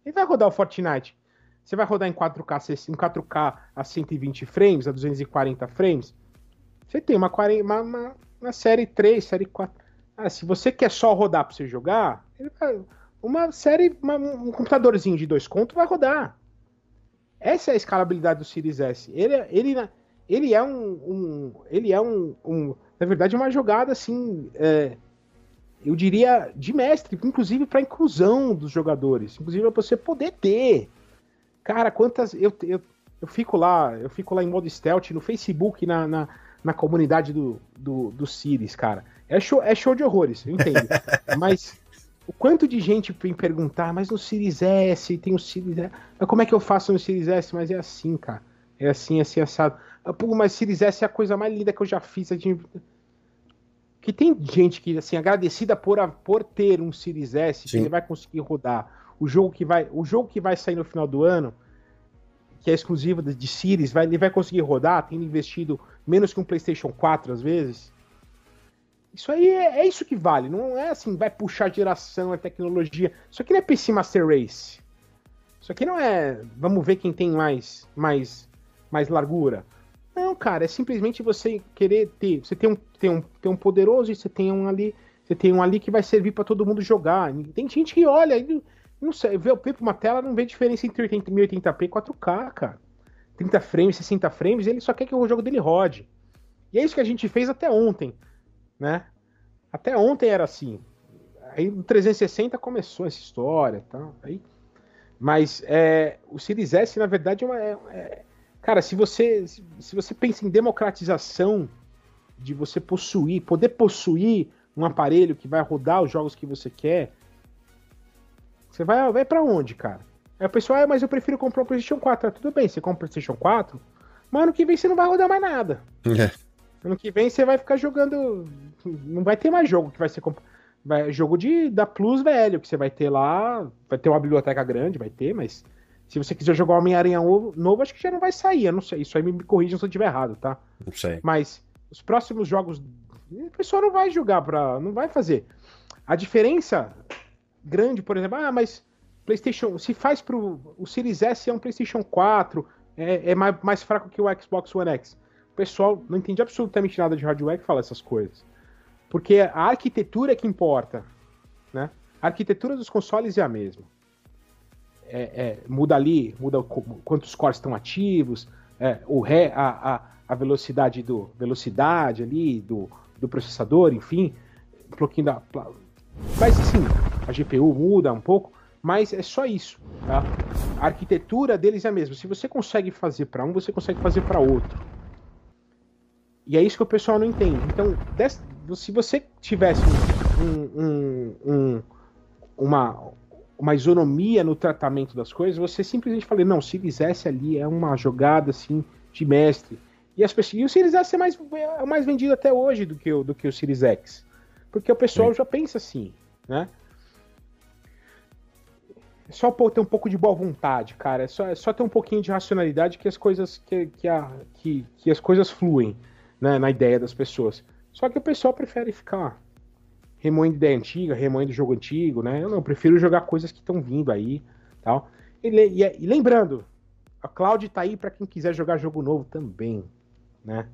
e vai rodar o Fortnite. Você vai rodar em 4K, em 4K a 120 frames, a 240 frames. Você tem uma, uma, uma, uma série 3, série 4. Ah, se você quer só rodar para você jogar, uma série, uma, um computadorzinho de dois contos vai rodar. Essa é a escalabilidade do Series S. Ele, ele, ele é um, um ele é um, um, na verdade, uma jogada assim, é, eu diria de mestre, inclusive para inclusão dos jogadores, inclusive para você poder ter Cara, quantas. Eu, eu, eu fico lá, eu fico lá em modo stealth no Facebook, na, na, na comunidade do, do, do Sirius, cara. É show, é show de horrores, eu entendo. [laughs] mas o quanto de gente vem perguntar, mas no Series S tem o Series S. Mas como é que eu faço no Series S? Mas é assim, cara. É assim, assim, assado. Ah, pô, mas Series S é a coisa mais linda que eu já fiz. Que tem gente que, assim, agradecida por, por ter um Series S, Sim. que ele vai conseguir rodar o jogo que vai, o jogo que vai sair no final do ano, que é exclusivo de, de Series, vai, ele vai conseguir rodar, tendo investido menos que um PlayStation 4 às vezes. Isso aí é, é, isso que vale, não é assim, vai puxar geração, é tecnologia. Isso aqui não é PC Master Race. Isso aqui não é, vamos ver quem tem mais mais mais largura. Não, cara, é simplesmente você querer ter, você tem um, tem um, tem um poderoso e você tem um ali, você tem um ali que vai servir para todo mundo jogar. Tem gente que olha, não sei, vê o para uma tela, não vê diferença entre 80, 1080p e 4K, cara. 30 frames, 60 frames, ele só quer que o jogo dele rode. E é isso que a gente fez até ontem, né? Até ontem era assim. Aí no 360 começou essa história e tal. Aí, mas é, o Series S, na verdade, é uma. É, é, cara, se você, se você pensa em democratização de você possuir, poder possuir um aparelho que vai rodar os jogos que você quer, você vai, vai para onde, cara? Aí o pessoal, ah, mas eu prefiro comprar um PlayStation 4. Ah, tudo bem, você compra um PlayStation 4, mas ano que vem você não vai rodar mais nada. É. Ano que vem você vai ficar jogando. Não vai ter mais jogo que vai ser. Vai, jogo de, da Plus velho, que você vai ter lá. Vai ter uma biblioteca grande, vai ter, mas. Se você quiser jogar Homem-Aranha novo, acho que já não vai sair. Eu não sei. Isso aí me corrijam se eu estiver errado, tá? Não sei. Mas os próximos jogos. O pessoal não vai jogar pra. Não vai fazer. A diferença grande, por exemplo, ah, mas PlayStation. Se faz pro. O Series S é um PlayStation 4. É, é mais, mais fraco que o Xbox One X. O pessoal não entende absolutamente nada de hardware que fala essas coisas. Porque a arquitetura é que importa. Né? A arquitetura dos consoles é a mesma. É, é, muda ali, muda quantos cores estão ativos, é, o ré, a, a, a, velocidade do velocidade ali do, do processador, enfim, um pouquinho da mas sim, a GPU muda um pouco, mas é só isso, tá? A arquitetura deles é a mesma. Se você consegue fazer para um, você consegue fazer para outro. E é isso que o pessoal não entende. Então, se você tivesse um, um, um, uma, uma isonomia no tratamento das coisas, você simplesmente fala, não, Series S ali é uma jogada assim de mestre. E, as e o Series S é mais, é mais vendido até hoje do que o, do que o Series X. Porque o pessoal Sim. já pensa assim, né? É só ter um pouco de boa vontade, cara. É só, é só ter um pouquinho de racionalidade que as coisas que, que, a, que, que as coisas fluem né, na ideia das pessoas. Só que o pessoal prefere ficar remoendo ideia antiga, remoendo jogo antigo, né? Eu não, eu prefiro jogar coisas que estão vindo aí, tal. E, e, e, lembrando, a Cloud tá aí para quem quiser jogar jogo novo também, né?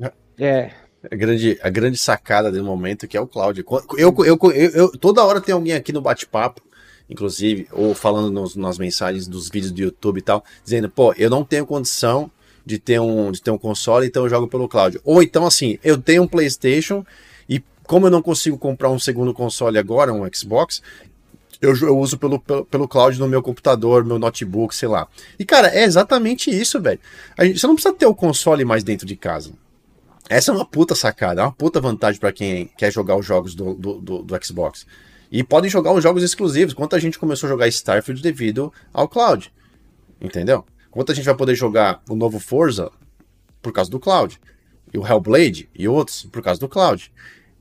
É. é. A grande, a grande sacada do momento que é o Cloud. Eu, eu, eu, eu, toda hora tem alguém aqui no bate-papo, inclusive, ou falando nos, nas mensagens dos vídeos do YouTube e tal, dizendo, pô, eu não tenho condição de ter um, de ter um console, então eu jogo pelo cloud. Ou então, assim, eu tenho um PlayStation como eu não consigo comprar um segundo console agora, um Xbox, eu, eu uso pelo, pelo, pelo, cloud no meu computador, meu notebook, sei lá. E, cara, é exatamente isso, velho. Você não precisa ter o console mais dentro de casa. Essa é uma puta sacada, é uma puta vantagem para quem quer jogar os jogos do, do, do, do, Xbox. E podem jogar os jogos exclusivos. Quanta gente começou a jogar Starfield devido ao cloud. Entendeu? Quanta gente vai poder jogar o novo Forza por causa do cloud. E o Hellblade e outros por causa do cloud.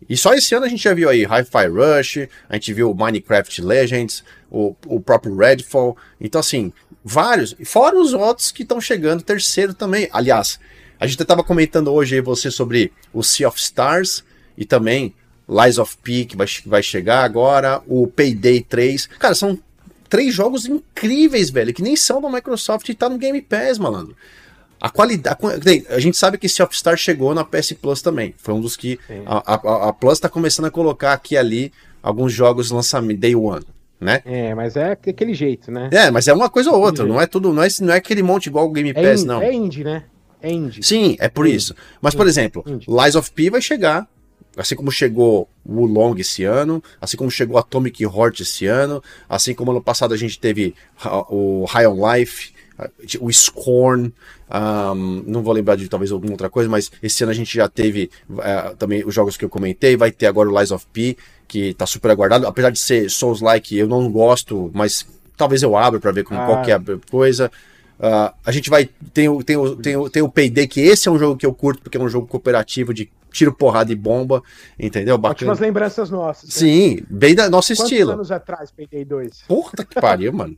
E só esse ano a gente já viu aí Hi-Fi Rush, a gente viu Minecraft Legends, o, o próprio Redfall. Então, assim, vários. Fora os outros que estão chegando, terceiro também. Aliás, a gente estava comentando hoje aí você sobre o Sea of Stars e também Lies of P, que vai, vai chegar agora, o Payday 3. Cara, são três jogos incríveis, velho, que nem são da Microsoft e tá no Game Pass, malandro. A qualidade. A gente sabe que Sea Star chegou na PS Plus também. Foi um dos que. A, a, a, Plus está começando a colocar aqui ali alguns jogos lançamento Day One. Né? É, mas é aquele jeito, né? É, mas é uma coisa ou outra, não é tudo, não é, não é aquele monte igual o Game é Pass, é não. É indie, né? É indie. Sim, é por isso. Mas, por exemplo, indie. Lies of P vai chegar, assim como chegou o Long esse ano, assim como chegou Atomic Heart esse ano, assim como ano passado a gente teve o High on Life, o Scorn, um, não vou lembrar de talvez alguma outra coisa, mas esse ano a gente já teve uh, também os jogos que eu comentei, vai ter agora o Lies of P, que tá super aguardado, apesar de ser Souls-like, eu não gosto, mas talvez eu abra para ver como, ah. qual que é a coisa. Uh, a gente vai. Tem o, tem, o, tem, o, tem o Payday, que esse é um jogo que eu curto, porque é um jogo cooperativo de tiro, porrada e bomba, entendeu? Bacana. Ótimas lembranças nossas. Né? Sim, bem da nosso Quantos estilo. anos atrás, Payday 2? Puta que pariu, mano.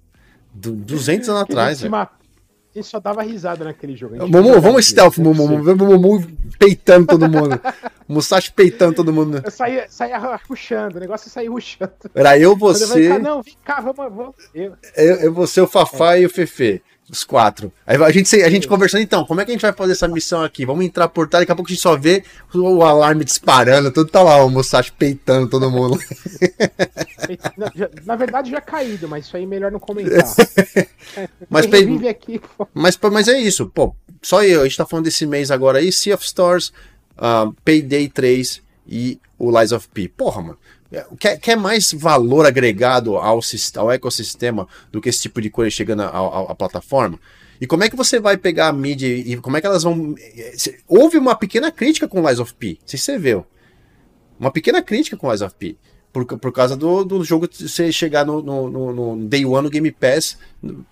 200 anos atrás. Gente só dava risada naquele jogo. Mumu, vamos stealth, Mumu. Mumu peitando todo mundo. [laughs] Musashi peitando todo mundo. Eu saía, saía ruxando, o negócio é sair ruxando. Era eu, você. Eu não, vem cá, vamos. vamos. Eu. Eu, eu, você, o Fafá é. e o Fefe. Os quatro. Aí a gente, a gente conversando, então, como é que a gente vai fazer essa missão aqui? Vamos entrar por trás, daqui a pouco a gente só vê o, alarme disparando, tudo tá lá, o Musashi peitando todo mundo. na, na, verdade já caído, mas isso aí é melhor não comentar. [laughs] mas, pe... aqui, mas, mas é isso, pô, só eu, a gente tá falando desse mês agora aí, Sea of Stars, uh, Payday 3 e o Lies of P. Porra, mano. Quer, quer mais valor agregado ao, ao ecossistema do que esse tipo de coisa chegando à plataforma? E como é que você vai pegar a mídia e como é que elas vão. Houve uma pequena crítica com Lies of P, se você viu. Uma pequena crítica com Lies of P. Por, por causa do, do jogo você chegar no, no, no, no Day One no Game Pass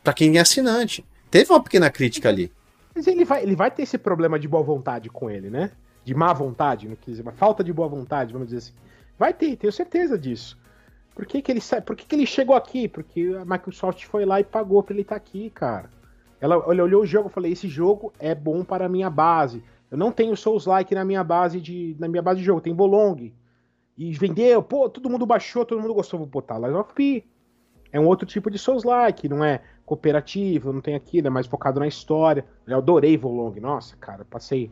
para quem é assinante. Teve uma pequena crítica ali. Mas ele vai, ele vai ter esse problema de boa vontade com ele, né? De má vontade, não quis dizer, uma falta de boa vontade, vamos dizer assim. Vai ter, tenho certeza disso. Por que, que ele Por que, que ele chegou aqui? Porque a Microsoft foi lá e pagou pra ele estar tá aqui, cara. Ela, ela olhou o jogo e falou: esse jogo é bom para a minha base. Eu não tenho Souls-like na minha base de na minha base de jogo, tem Bolong. E vendeu, pô, todo mundo baixou, todo mundo gostou, vou botar Lies of P. É um outro tipo de Souls-like, não é cooperativo, não tem aquilo, é mais focado na história. Eu adorei Volong, nossa, cara, passei.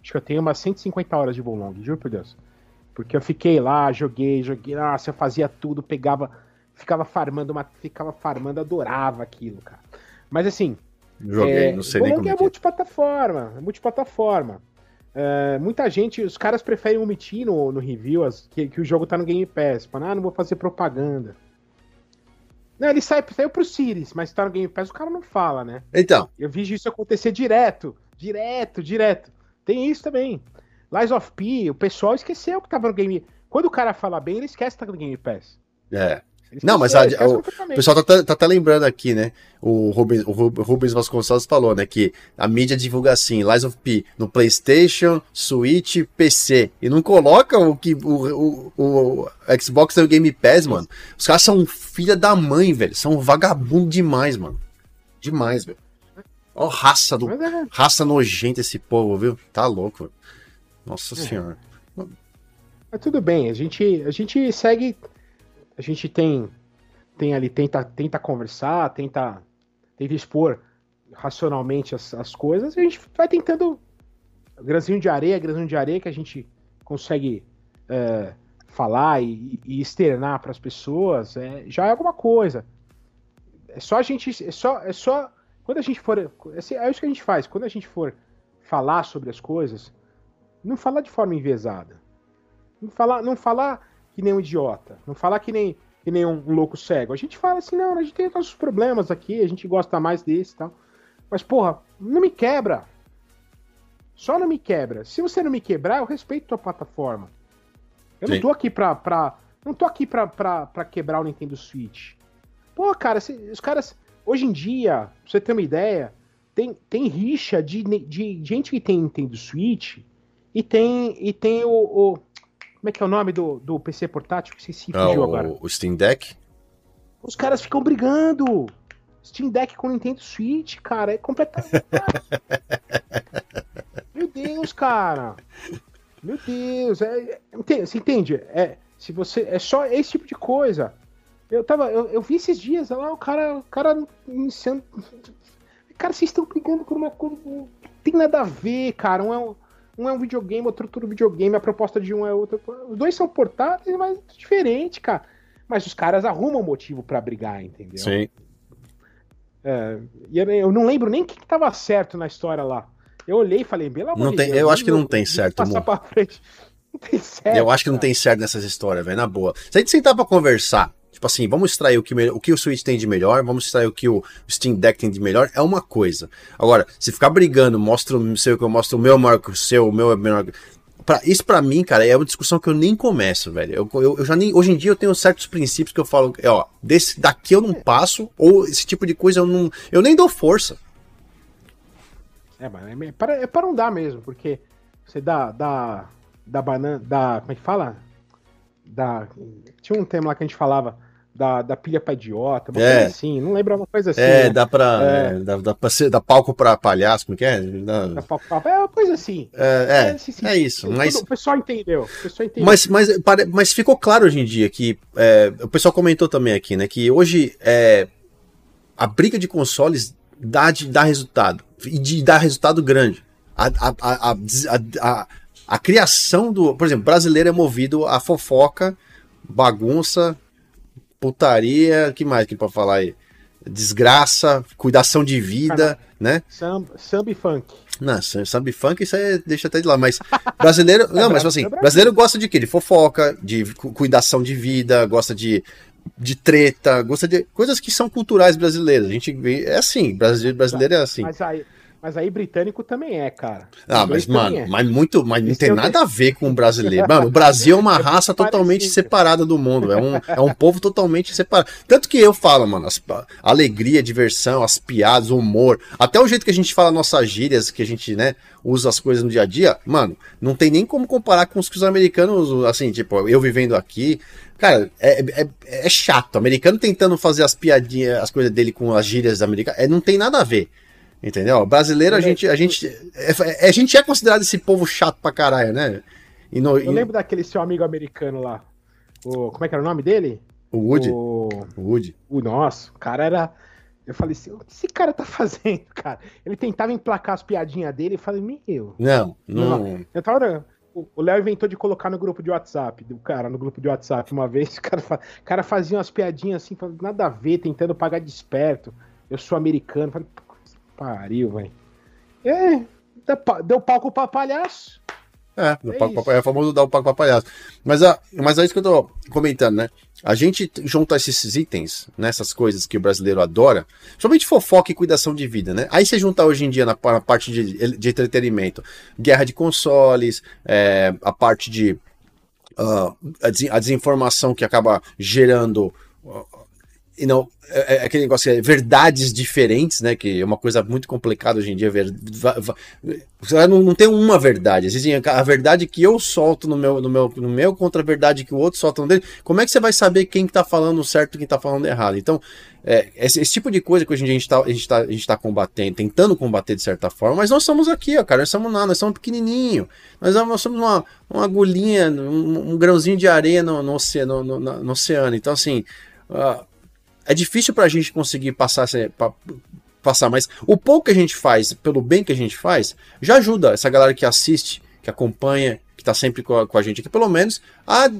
Acho que eu tenho umas 150 horas de Volong, juro por Deus. Porque eu fiquei lá, joguei, joguei, nossa, eu fazia tudo, pegava, ficava farmando, uma, ficava farmando, adorava aquilo, cara. Mas assim, Joguei, é, não sei nem como é. é multiplataforma, é multiplataforma. É, muita gente, os caras preferem omitir no, no review as, que, que, o jogo tá no Game Pass. Para, ah, não vou fazer propaganda. Não, ele sai, saiu pro Series, mas tá no Game Pass, o cara não fala, né? Então. Eu vi isso acontecer direto, direto, direto. Tem isso também. Lies of P, o pessoal esqueceu que tava no Game Quando o cara fala bem, ele esquece que tá no Game Pass. É. Não, mas a, o, o, pessoal tá, tá até lembrando aqui, né? O Rubens, o Rubens Vasconcelos falou, né? Que a mídia divulga assim, Lies of P no PlayStation, Switch, PC. E não coloca o que o, o, o Xbox e o Game Pass, mano. Os caras são filha da mãe, velho. São vagabundo demais, mano. Demais, velho. Ó, raça do. É. Raça nojenta esse povo, viu? Tá louco, velho. Nossa é. senhora. Mas tudo bem, a gente, a gente segue a gente tem tem ali tenta tenta conversar, tenta tenta expor racionalmente as, as coisas, e a gente vai tentando grãozinho de areia, grãozinho de areia que a gente consegue é, falar e, e externar para as pessoas, é, já é alguma coisa. É só a gente, é só, é só quando a gente for, é, é isso que a gente faz. Quando a gente for falar sobre as coisas, não falar de forma enviesada, não falar, não falar que nem um idiota. Não falar que nem, que nem um louco cego. A gente fala assim, não, a gente tem nossos problemas aqui, a gente gosta mais desse e tal. Mas, porra, não me quebra. Só não me quebra. Se você não me quebrar, eu respeito tua plataforma. Eu Sim. não tô aqui pra, pra. Não tô aqui pra, pra, pra quebrar o Nintendo Switch. Pô, cara, se, os caras. Hoje em dia, pra você ter uma ideia, tem, tem rixa de, de, de gente que tem Nintendo Switch e tem, e tem o, o como é que é o nome do, do PC portátil? Que se ah, fugiu agora. O Steam Deck? Os caras ficam brigando. Steam Deck com Nintendo Switch, cara, é completamente. [laughs] Meu Deus, cara. Meu Deus. É, é, você entende? É, se você, é só esse tipo de coisa. Eu tava. Eu, eu vi esses dias lá, o cara. O cara iniciando. Cara, vocês estão brigando por uma coisa. Não tem nada a ver, cara. Um é um um é um videogame, outro outro videogame, a proposta de um é outra. Os dois são portáteis, mas diferente, cara. Mas os caras arrumam motivo para brigar, entendeu? Sim. É, e eu não lembro nem o que, que tava certo na história lá. Eu olhei e falei, pelo amor Deus, Eu acho que não tem certo, passar pra frente. [laughs] Não tem certo. Eu acho que não tem certo nessas histórias, velho, na boa. Se a gente sentar pra conversar Tipo assim, vamos extrair o que, o que o Switch tem de melhor, vamos extrair o que o Steam Deck tem de melhor, é uma coisa. Agora, se ficar brigando, mostra o seu que eu mostro o meu maior que o seu, o meu é menor. Pra, isso para mim, cara, é uma discussão que eu nem começo, velho. Eu, eu, eu, já nem. Hoje em dia eu tenho certos princípios que eu falo, é, ó, desse, daqui eu não passo, ou esse tipo de coisa eu não. Eu nem dou força. É, mas é para, é não dar mesmo, porque você dá. dá, dá banana. Dá. Como é que fala? Dá. Tinha um tema lá que a gente falava da, da pilha pra idiota, uma é. coisa assim, não lembra uma coisa assim. É, né? dá pra. É. É, dá, dá, pra ser, dá palco pra palhaço, como que é? Dá... Dá palco pra... É uma coisa assim. É, é, assim, é isso. Mas... O pessoal entendeu. O pessoal entendeu. Mas, mas, mas ficou claro hoje em dia que. É, o pessoal comentou também aqui, né? Que hoje é, a briga de consoles dá, de, dá resultado. E de dar resultado grande. a, a, a, a, a criação do. Por exemplo, brasileiro é movido a fofoca, bagunça, putaria, que mais que pode falar aí? Desgraça, cuidação de vida, né? Samba, e funk. Não, samba e funk, isso aí deixa até de lá, mas brasileiro, [laughs] não, mas assim, brasileiro gosta de quê? De fofoca, de cuidação de vida, gosta de, de treta, gosta de coisas que são culturais brasileiras. A gente vê, é assim, brasileiro, brasileiro é assim. Mas aí, Mas aí britânico também é, cara. Ah, mas, mano, é. mas muito. Mas não tem nada a ver com o brasileiro. Mano, o Brasil é uma [laughs] é raça totalmente separada do mundo. É um, é um povo totalmente separado. Tanto que eu falo, mano, as, a alegria, a diversão, as piadas, o humor, até o jeito que a gente fala nossas gírias, que a gente, né, usa as coisas no dia a dia, mano, não tem nem como comparar com os que os americanos, assim, tipo, eu vivendo aqui. Cara, é, é, é chato. O americano tentando fazer as piadinhas, as coisas dele com as gírias americanas, é, não tem nada a ver. Entendeu? Brasileiro, a gente, a gente, é, a gente é considerado esse povo chato pra caralho, né? E no, eu e... lembro daquele seu amigo americano lá. O, como é que era o nome dele? O Woody. O, o Woody. O nosso, o cara era. Eu falei assim, o que esse cara tá [laughs] fazendo, cara? Ele tentava emplacar as piadinhas dele e falei, meu. Não, não. Eu tava. O Léo inventou de colocar no grupo de WhatsApp, do cara, no grupo de WhatsApp uma vez, [laughs] o cara, o cara fazia umas piadinhas assim, nada a ver, tentando pagar de esperto. Eu sou americano. Falei, pariu, velho. É, deu palco pra palhaço. É, é, palco pra, é famoso dar o palco pra palhaço. Mas, a, mas é isso que eu tô comentando, né? A gente junta esses itens, nessas né, coisas que o brasileiro adora, somente fofoca e cuidação de vida, né? Aí você junta hoje em dia na, na parte de, de, entretenimento, guerra de consoles, é, a parte de uh, a, des, a, desinformação que acaba gerando uh, you know, é, é, aquele negócio é verdades diferentes, né? Que é uma coisa muito complicada hoje em dia. Ver, não, não tem uma verdade. Existem a verdade que eu solto no meu, no meu, no meu contra a verdade que o outro solta no dele. Como é que você vai saber quem está falando certo e quem está falando errado? Então, é, esse, esse, tipo de coisa que hoje em dia a gente está a gente tá, a gente tá combatendo, tentando combater de certa forma, mas nós somos aqui, ó, cara, nós somos nada, nós somos pequenininho, nós, nós somos uma, uma agulhinha, um, um grãozinho de areia no, no, oceano, no, no, no oceano. Então, assim, uh, é difícil para a gente conseguir passar, passar, mas o pouco que a gente faz, pelo bem que a gente faz, já ajuda essa galera que assiste, que acompanha, que está sempre com a, com a, gente aqui, pelo menos, a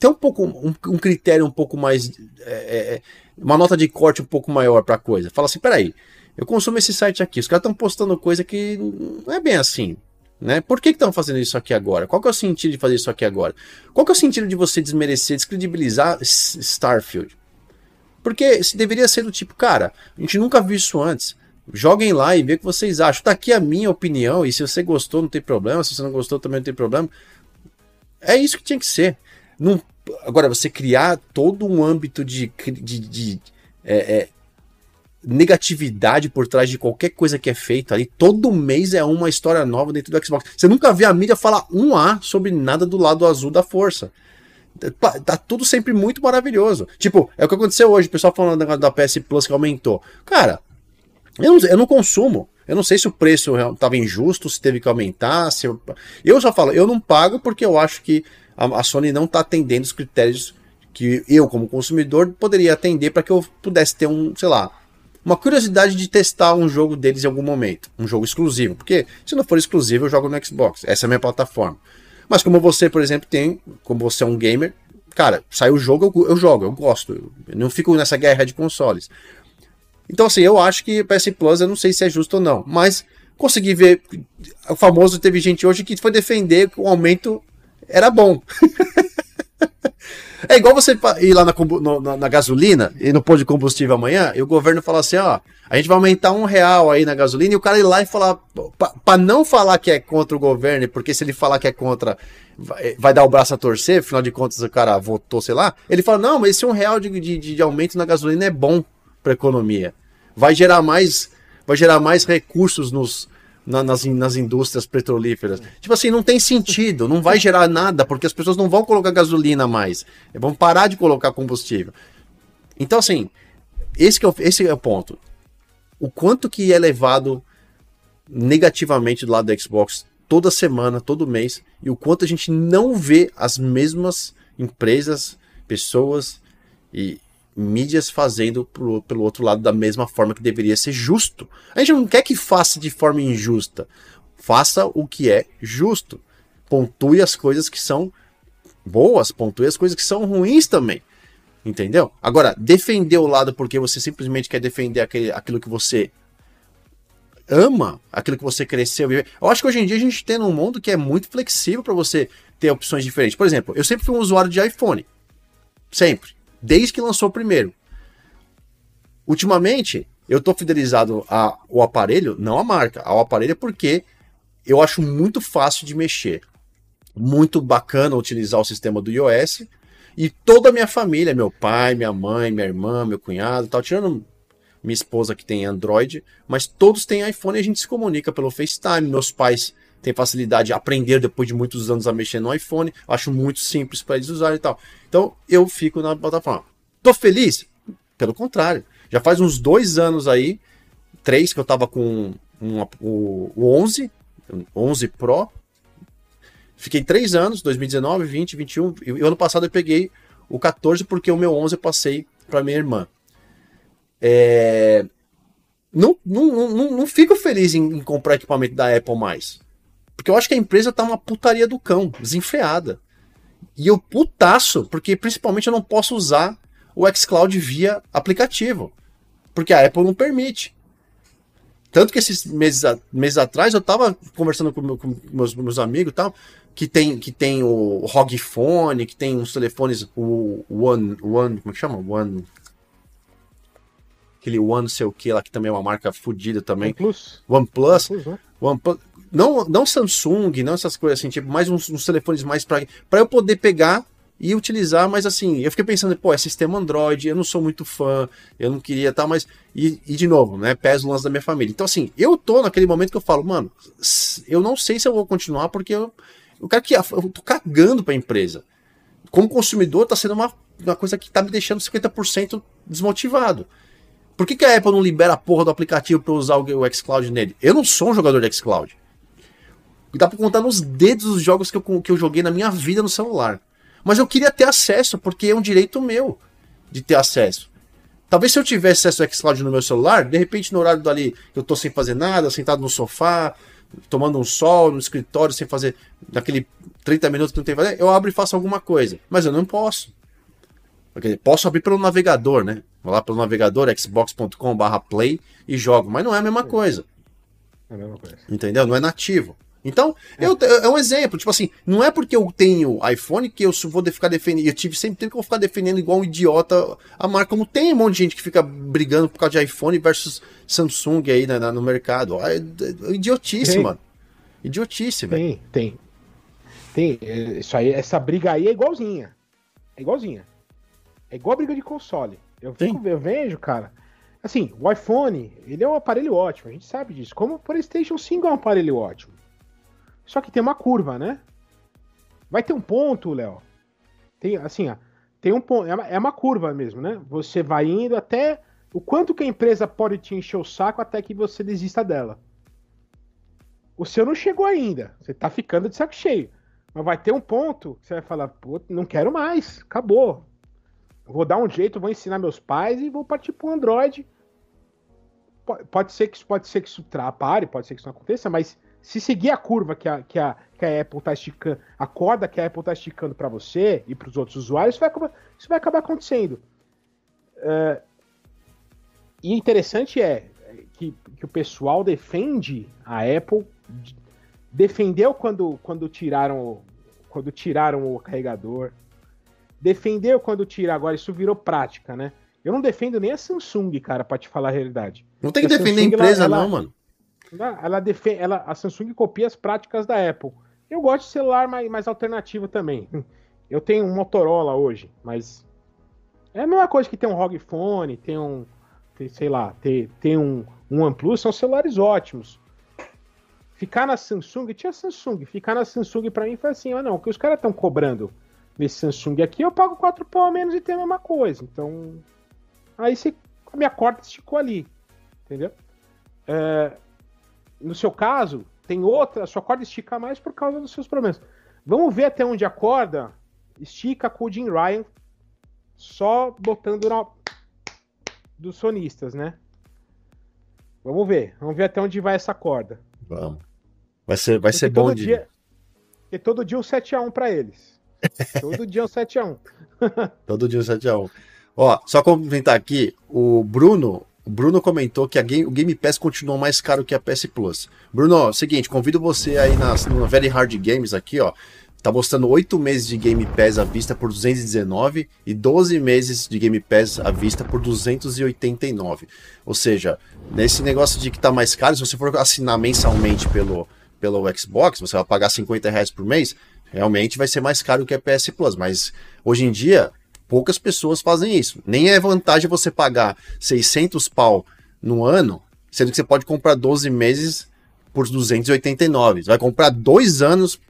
ter um pouco um, um critério um pouco mais. É, é, é uma nota de corte um pouco maior para a coisa. Fala assim: peraí, eu consumo esse site aqui, os caras estão postando coisa que não é bem assim. Né? Por que estão fazendo isso aqui agora? Qual que é o sentido de fazer isso aqui agora? Qual que é o sentido de você desmerecer, descredibilizar Starfield? Porque se deveria ser do tipo, cara, a gente nunca viu isso antes. Joguem lá e vê o que vocês acham. Tá aqui a minha opinião, e se você gostou, não tem problema. Se você não gostou, também não tem problema. É isso que tinha que ser. Não, agora, você criar todo um âmbito de, de, de é, é, negatividade por trás de qualquer coisa que é feita ali. Todo mês é uma história nova dentro do Xbox. Você nunca vê a mídia falar um A sobre nada do lado azul da força. Tá, tudo sempre muito maravilhoso. Tipo, é o que aconteceu hoje, o pessoal falando da, da PS Plus que aumentou. Cara, eu não, eu não consumo. Eu não sei se o preço estava injusto, se teve que aumentar. Se eu... eu só falo, eu não pago porque eu acho que a, a Sony não está atendendo os critérios que eu, como consumidor, poderia atender para que eu pudesse ter um, sei lá, uma curiosidade de testar um jogo deles em algum momento. Um jogo exclusivo. Porque se não for exclusivo, eu jogo no Xbox. Essa é a minha plataforma. Mas como você, por exemplo, tem, como você é um gamer, cara, sai o jogo, eu, eu jogo, eu gosto. Eu não fico nessa guerra de consoles. Então, assim, eu acho que PS Plus, eu não sei se é justo ou não, mas consegui ver. O famoso teve gente hoje que foi defender que o aumento era bom. [laughs] É igual você ir lá na, na, na, gasolina e no posto de combustível amanhã e o governo falar assim: ó, a gente vai aumentar um real aí na gasolina e o cara ir lá e falar, para não falar que é contra o governo, porque se ele falar que é contra, vai, vai, dar o braço a torcer, afinal de contas o cara votou, sei lá. Ele fala: não, mas esse um real de, de, de aumento na gasolina é bom para economia, vai gerar mais, vai gerar mais recursos nos na, nas, nas indústrias petrolíferas. Tipo assim, não tem sentido, não vai gerar nada, porque as pessoas não vão colocar gasolina mais, vão parar de colocar combustível. Então, assim, esse, é o, esse é o ponto. O quanto que é levado negativamente do lado do Xbox toda semana, todo mês, e o quanto a gente não vê as mesmas empresas, pessoas e, mídias fazendo pro, pelo outro lado da mesma forma que deveria ser justo. A gente não quer que faça de forma injusta. Faça o que é justo. Pontue as coisas que são boas, pontue as coisas que são ruins também. Entendeu? Agora, defender o lado porque você simplesmente quer defender aquele, aquilo que você ama, aquilo que você cresceu. Eu acho que hoje em dia a gente tem um mundo que é muito flexível para você ter opções diferentes. Por exemplo, eu sempre fui um usuário de iPhone. Sempre desde que lançou o primeiro. Ultimamente, eu tô fidelizado ao aparelho, não a marca, ao aparelho porque eu acho muito fácil de mexer. Muito bacana utilizar o sistema do iOS. E toda a minha família, meu pai, minha mãe, minha irmã, meu cunhado, tal, tirando minha esposa que tem Android, mas todos têm iPhone e a gente se comunica pelo FaceTime. Meus pais têm facilidade de aprender depois de muitos anos a mexer no iPhone. Acho muito simples para eles usarem e tal. Então eu fico na plataforma. Tô feliz? Pelo contrário. Já faz uns dois anos aí, três, que eu tava com um, o, o 11, 11 Pro. Fiquei três anos, 2019, 20, 21. E o ano passado eu peguei o 14 porque o meu 11 eu passei para minha irmã. É... Não, não, não, não fico feliz em, em, comprar equipamento da Apple mais. Porque eu acho que a empresa tá uma putaria do cão, desenfreada. E eu putaço, porque principalmente eu não posso usar o xCloud via aplicativo. Porque a Apple não permite. Tanto que esses meses, meses atrás eu tava conversando com, meu, com meus, meus amigos e tal, que tem, que tem o ROG Phone, que tem uns telefones, o One, One, como é que chama? One. Aquele One sei o que lá, que também é uma marca fodida também. OnePlus. OnePlus. OnePlus né? OnePlus. Não, não Samsung, não essas coisas assim, tipo, mais uns, uns telefones mais para eu poder pegar e utilizar, mas assim, eu fiquei pensando, pô, é sistema Android, eu não sou muito fã, eu não queria tal, mas. E, e de novo, né? Pesa o lance da minha família. Então, assim, eu tô naquele momento que eu falo, mano, eu não sei se eu vou continuar, porque eu, eu quero que. Eu tô cagando pra empresa. Como consumidor, tá sendo uma, uma coisa que tá me deixando 50% desmotivado. Por que, que a Apple não libera a porra do aplicativo para usar o, o xCloud nele? Eu não sou um jogador de xCloud. Dá pra contar nos dedos os jogos que eu, que eu joguei na minha vida no celular. Mas eu queria ter acesso, porque é um direito meu de ter acesso. Talvez se eu tivesse acesso ao xCloud no meu celular, de repente no horário dali eu tô sem fazer nada, sentado no sofá, tomando um sol, no escritório, sem fazer naquele 30 minutos que não tem que fazer, eu abro e faço alguma coisa. Mas eu não posso. Porque posso abrir pelo navegador, né? Vou lá pelo navegador, xbox.com/play e jogo. Mas não é a mesma coisa. É a mesma coisa. Entendeu? Não é nativo. Então, é. Eu, é um exemplo, tipo assim, não é porque eu tenho iPhone que eu vou ficar defendendo, eu tive sempre tempo que eu vou ficar defendendo igual um idiota a marca, como tem um monte de gente que fica brigando por causa de iPhone versus Samsung aí no mercado. É, é idiotice, tem. mano. Idiotice, velho. Tem, tem. Tem. É, isso aí, essa briga aí é igualzinha. É igualzinha. É igual a briga de console. Eu, fico, eu vejo, cara. Assim, o iPhone, ele é um aparelho ótimo, a gente sabe disso. Como o PlayStation 5 é um aparelho ótimo. Só que tem uma curva, né? Vai ter um ponto, Léo. Tem, assim, ó, tem um ponto. É uma, é uma curva mesmo, né? Você vai indo até o quanto que a empresa pode te encher o saco até que você desista dela. O seu não chegou ainda. Você tá ficando de saco cheio. Mas vai ter um ponto que você vai falar, pô, não quero mais, acabou. Vou dar um jeito, vou ensinar meus pais e vou partir pro Android. Pode ser que pode ser que isso pare, pode ser que isso não aconteça, mas se seguir a curva que a, que a, que a Apple está esticando, a corda que a Apple está esticando para você e para os outros usuários, isso vai acabar, isso vai acabar acontecendo. Uh, e interessante é que, que o pessoal defende a Apple, defendeu quando, quando tiraram quando tiraram o carregador, defendeu quando tiraram, agora isso virou prática, né? Eu não defendo nem a Samsung, cara, para te falar a realidade. Não tem que a defender Samsung, a empresa, ela, não, mano. Ela defende, ela, a Samsung copia as práticas da Apple. Eu gosto de celular mais, mais alternativo também. [laughs] Eu tenho um Motorola hoje, mas é a mesma coisa que tem um ROG Phone, tem um, tem, sei lá, tem, tem um, um OnePlus, são celulares ótimos. Ficar na Samsung, tinha Samsung, ficar na Samsung para mim foi assim, ah não, o que os caras estão cobrando nesse Samsung aqui, eu pago 4 pau a menos e tem a mesma coisa. Então, aí você, a minha corda esticou ali, entendeu? É, no seu caso, tem outra, a sua corda estica mais por causa dos seus problemas. Vamos ver até onde a corda estica com o Jim Ryan só botando na dos sonistas, né? Vamos ver, vamos ver até onde vai essa corda. Vamos. Vai ser, vai ser bom dia. E todo dia um 7x1 para eles. [laughs] todo dia um 7x1. todo dia um 7x1. Ó, só complementar aqui, o Bruno, o Bruno comentou que game, o Game Pass continuou mais caro que a PS Plus. Bruno, seguinte, convido você aí nas, no Very Hard Games aqui, ó. tá mostrando 8 meses de Game Pass à vista por 219 e 12 meses de Game Pass à vista por 289. Ou seja, nesse negócio de que tá mais caro, se você for assinar mensalmente pelo, pelo Xbox, você vai pagar 50 reais por mês, realmente vai ser mais caro que a PS Plus. Mas hoje em dia, poucas pessoas fazem isso. Nem é vantagem você pagar 600 pau no ano, sendo que você pode comprar 12 meses por 289. Você vai comprar dois anos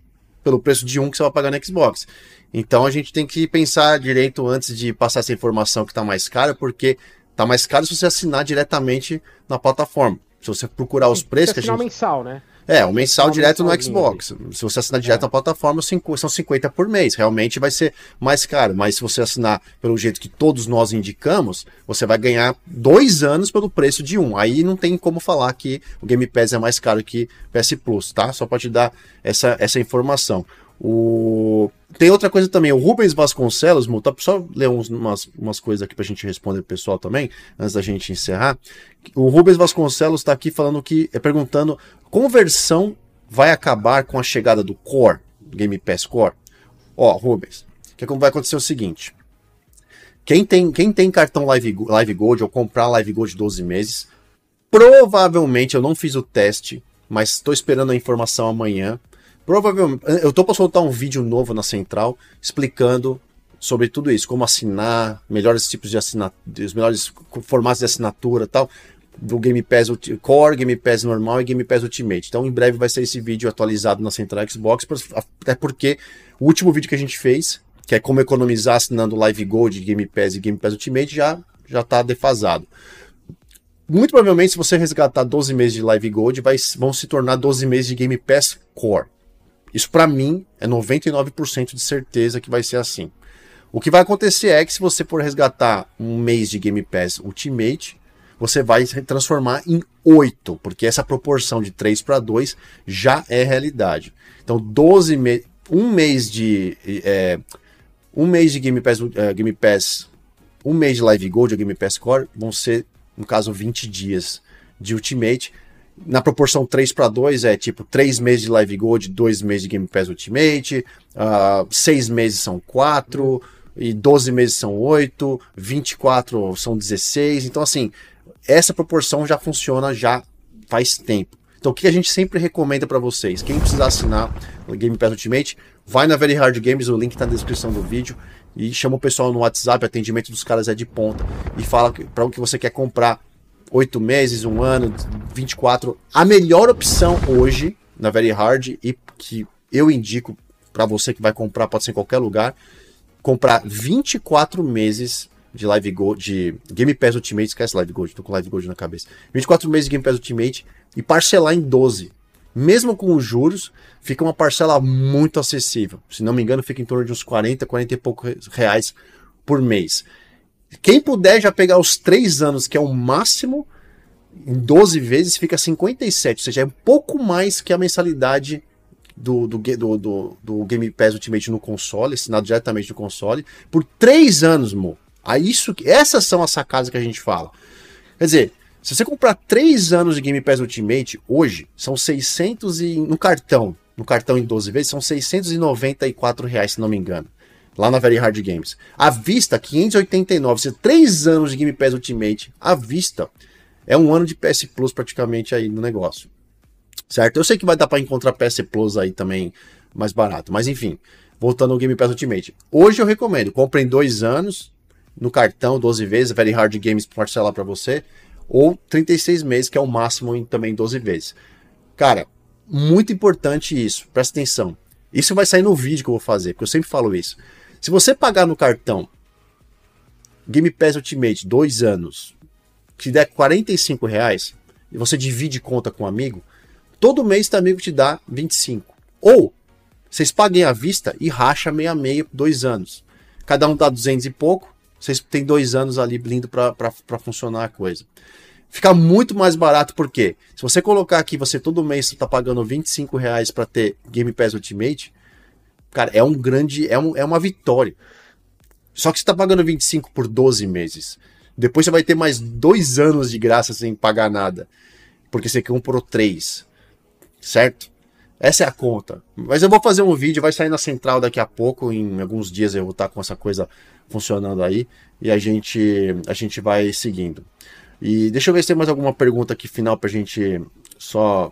pelo preço de um que você vai pagar no Xbox. Então a gente tem que pensar direito antes de passar essa informação que está mais cara, porque está mais caro se você assinar diretamente na plataforma. Se você procurar os preços que a gente. mensal, né? É, o mensal direto no Xbox. Se você assinar direto na plataforma, são 50 por mês. Realmente vai ser mais caro. Mas se você assinar pelo jeito que todos nós indicamos, você vai ganhar dois anos pelo preço de um. Aí não tem como falar que o Game Pass é mais caro que PS Plus, tá? Só para te dar essa, essa informação. O... Tem outra coisa também, o Rubens Vasconcelos, tá, só ler uns, umas, umas coisas aqui pra gente responder pro pessoal também, antes da gente encerrar. O Rubens Vasconcelos está aqui falando que, é perguntando, conversão vai acabar com a chegada do Core, Game Pass Core? Ó, Rubens, que é vai acontecer o seguinte, quem tem, quem tem cartão Live, Live Gold ou comprar Live Gold 12 meses, provavelmente, eu não fiz o teste, mas estou esperando a informação amanhã, Provavelmente, eu tô para soltar um vídeo novo na Central explicando sobre tudo isso, como assinar, melhores tipos de assinatura, os melhores formatos de assinatura tal, do Game Pass Core, Game Pass normal e Game Pass Ultimate. Então, em breve vai ser esse vídeo atualizado na Central Xbox, até porque o último vídeo que a gente fez, que é como economizar assinando Live Gold, Game Pass e Game Pass Ultimate, já já tá defasado. Muito provavelmente, se você resgatar 12 meses de Live Gold, vai, vão se tornar 12 meses de Game Pass Core. Isso para mim é 99% de certeza que vai ser assim. O que vai acontecer é que se você for resgatar um mês de Game Pass Ultimate, você vai transformar em 8, porque essa proporção de 3 para 2 já é realidade. Então, 12 meses, um mês de é, um mês de Game Pass, é, Game Pass, um mês de Live Gold ou Game Pass Core vão ser, no caso, 20 dias de Ultimate na proporção 3 para 2 é tipo 3 meses de Live Gold, 2 meses de Game Pass Ultimate, uh, ah, 6 meses são 4, e 12 meses são 8, 24 são 16. Então, assim, essa proporção já funciona já faz tempo. Então, o que a gente sempre recomenda para vocês? Quem precisar assinar o Game Pass Ultimate, vai na Very Hard Games, o link está na descrição do vídeo, e chama o pessoal no WhatsApp, atendimento dos caras é de ponta, e fala para o que você quer comprar oito meses, um ano, 24. A melhor opção hoje na Very Hard e que eu indico para você que vai comprar, pode ser em qualquer lugar, comprar 24 meses de Live Gold, de Game Pass Ultimate, esquece Live Gold, tô com Live Gold na cabeça. 24 meses de Game Pass Ultimate e parcelar em 12. Mesmo com os juros, fica uma parcela muito acessível. Se não me engano, fica em torno de uns 40, 40 e poucos reais por mês. Quem puder já pegar os três anos, que é o máximo, em 12 vezes fica 57, ou seja, é um pouco mais que a mensalidade do, do, do, do, do Game Pass Ultimate no console, assinado diretamente no console, por três anos, mo. Aí isso, essas são as sacadas que a gente fala. Quer dizer, se você comprar três anos de Game Pass Ultimate, hoje, são 600 e... no cartão, no cartão em 12 vezes, são 694 reais, se não me engano lá na Very Hard Games. À vista, 589, você três anos de Game Pass Ultimate, à vista, é um ano de PS Plus praticamente aí no negócio. Certo? Eu sei que vai dar para encontrar PS Plus aí também mais barato, mas enfim, voltando ao Game Pass Ultimate. Hoje eu recomendo, comprem dois anos no cartão, 12 vezes, Very Hard Games parcelar para você, ou 36 meses, que é o máximo em também 12 vezes. Cara, muito importante isso, presta atenção. Isso vai sair no vídeo que eu vou fazer, porque eu sempre falo isso. Se você pagar no cartão Game Pass Ultimate dois anos, que der 45 reais, e você divide conta com um amigo, todo mês teu amigo te dá 25. Ou vocês paguem à vista e racha meio a meio dois anos. Cada um dá 200 e pouco, vocês têm dois anos ali lindo para funcionar a coisa. Fica muito mais barato porque se você colocar aqui, você todo mês está pagando 25 reais para ter Game Pass Ultimate, Cara, é um grande. É, um, é uma vitória. Só que você tá pagando 25 por 12 meses. Depois você vai ter mais dois anos de graça sem pagar nada. Porque você comprou três. Certo? Essa é a conta. Mas eu vou fazer um vídeo, vai sair na central daqui a pouco, em alguns dias eu vou estar com essa coisa funcionando aí e a gente a gente vai seguindo. E deixa eu ver se tem mais alguma pergunta aqui final pra gente só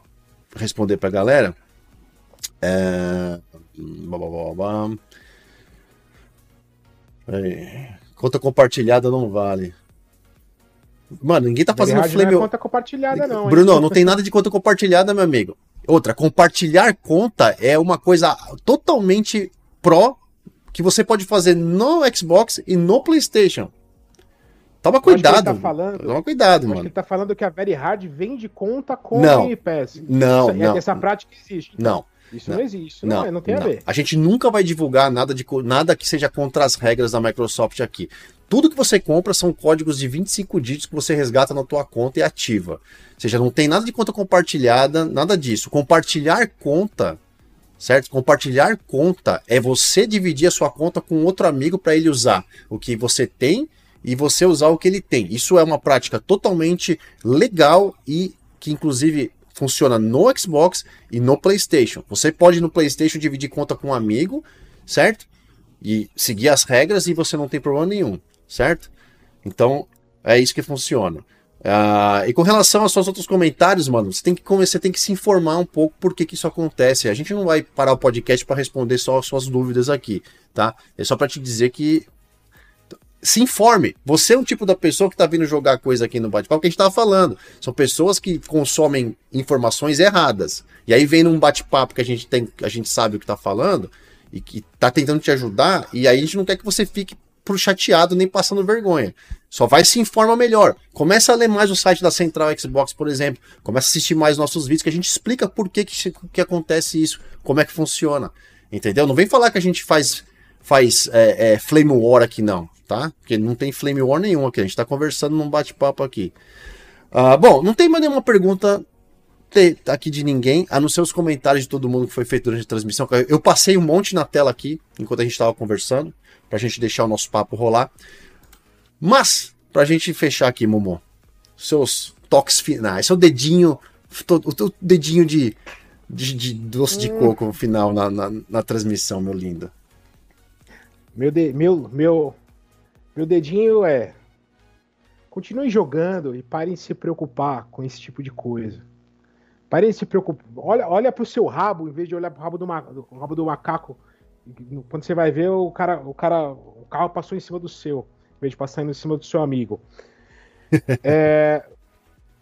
responder pra galera. É... Conta compartilhada não vale. Mano, ninguém tá fazendo flame. Não é conta compartilhada, não. Bruno, não tem nada de conta compartilhada, meu amigo. Outra, compartilhar conta é uma coisa totalmente pró que você pode fazer no Xbox e no PlayStation. Toma cuidado. Tá falando, Toma cuidado, mano. ele tá falando que a Very Hard vende conta com não, Game Pass. Não, Isso, não. Essa prática existe. Então. Não. Isso não, não existe, não, não, é, não tem não. a ver. A gente nunca vai divulgar nada, de, nada que seja contra as regras da Microsoft aqui. Tudo que você compra são códigos de 25 dígitos que você resgata na tua conta e ativa. Ou seja, não tem nada de conta compartilhada, nada disso. Compartilhar conta, certo? Compartilhar conta é você dividir a sua conta com outro amigo para ele usar o que você tem e você usar o que ele tem. Isso é uma prática totalmente legal e que inclusive funciona no Xbox e no PlayStation. Você pode no PlayStation dividir conta com um amigo, certo? E seguir as regras e você não tem problema nenhum, certo? Então é isso que funciona. Uh, e com relação aos seus outros comentários, mano, você tem que você tem que se informar um pouco por que, que isso acontece. A gente não vai parar o podcast para responder só as suas dúvidas aqui, tá? É só para te dizer que se informe. Você é um tipo da pessoa que está vindo jogar coisa aqui no bate-papo que a gente estava falando. São pessoas que consomem informações erradas. E aí vem num bate-papo que a gente tem, a gente sabe o que está falando e que está tentando te ajudar, e aí a gente não quer que você fique pro chateado nem passando vergonha. Só vai se informa melhor. Começa a ler mais o site da Central Xbox, por exemplo. Começa a assistir mais nossos vídeos que a gente explica por que, que, que acontece isso, como é que funciona. Entendeu? Não vem falar que a gente faz faz é, é, Flame War aqui, não, tá? Porque não tem Flame War nenhum aqui, a gente tá conversando num bate-papo aqui. Uh, bom, não tem mais nenhuma pergunta aqui de ninguém, a não ser os comentários de todo mundo que foi feito durante a transmissão. Eu passei um monte na tela aqui, enquanto a gente estava conversando, pra gente deixar o nosso papo rolar. Mas, pra gente fechar aqui, Momo, seus toques finais, seu dedinho, o teu dedinho de, de, de doce de hum. coco final na, na, na transmissão, meu lindo. Meu, de, meu, meu, meu dedinho é. Continue jogando e parem de se preocupar com esse tipo de coisa. Parem de se preocupar. Olha, olha pro seu rabo, em vez de olhar pro rabo do, do rabo do macaco. Quando você vai ver, o cara, o cara. O carro passou em cima do seu, em vez de passar em cima do seu amigo. [laughs] é,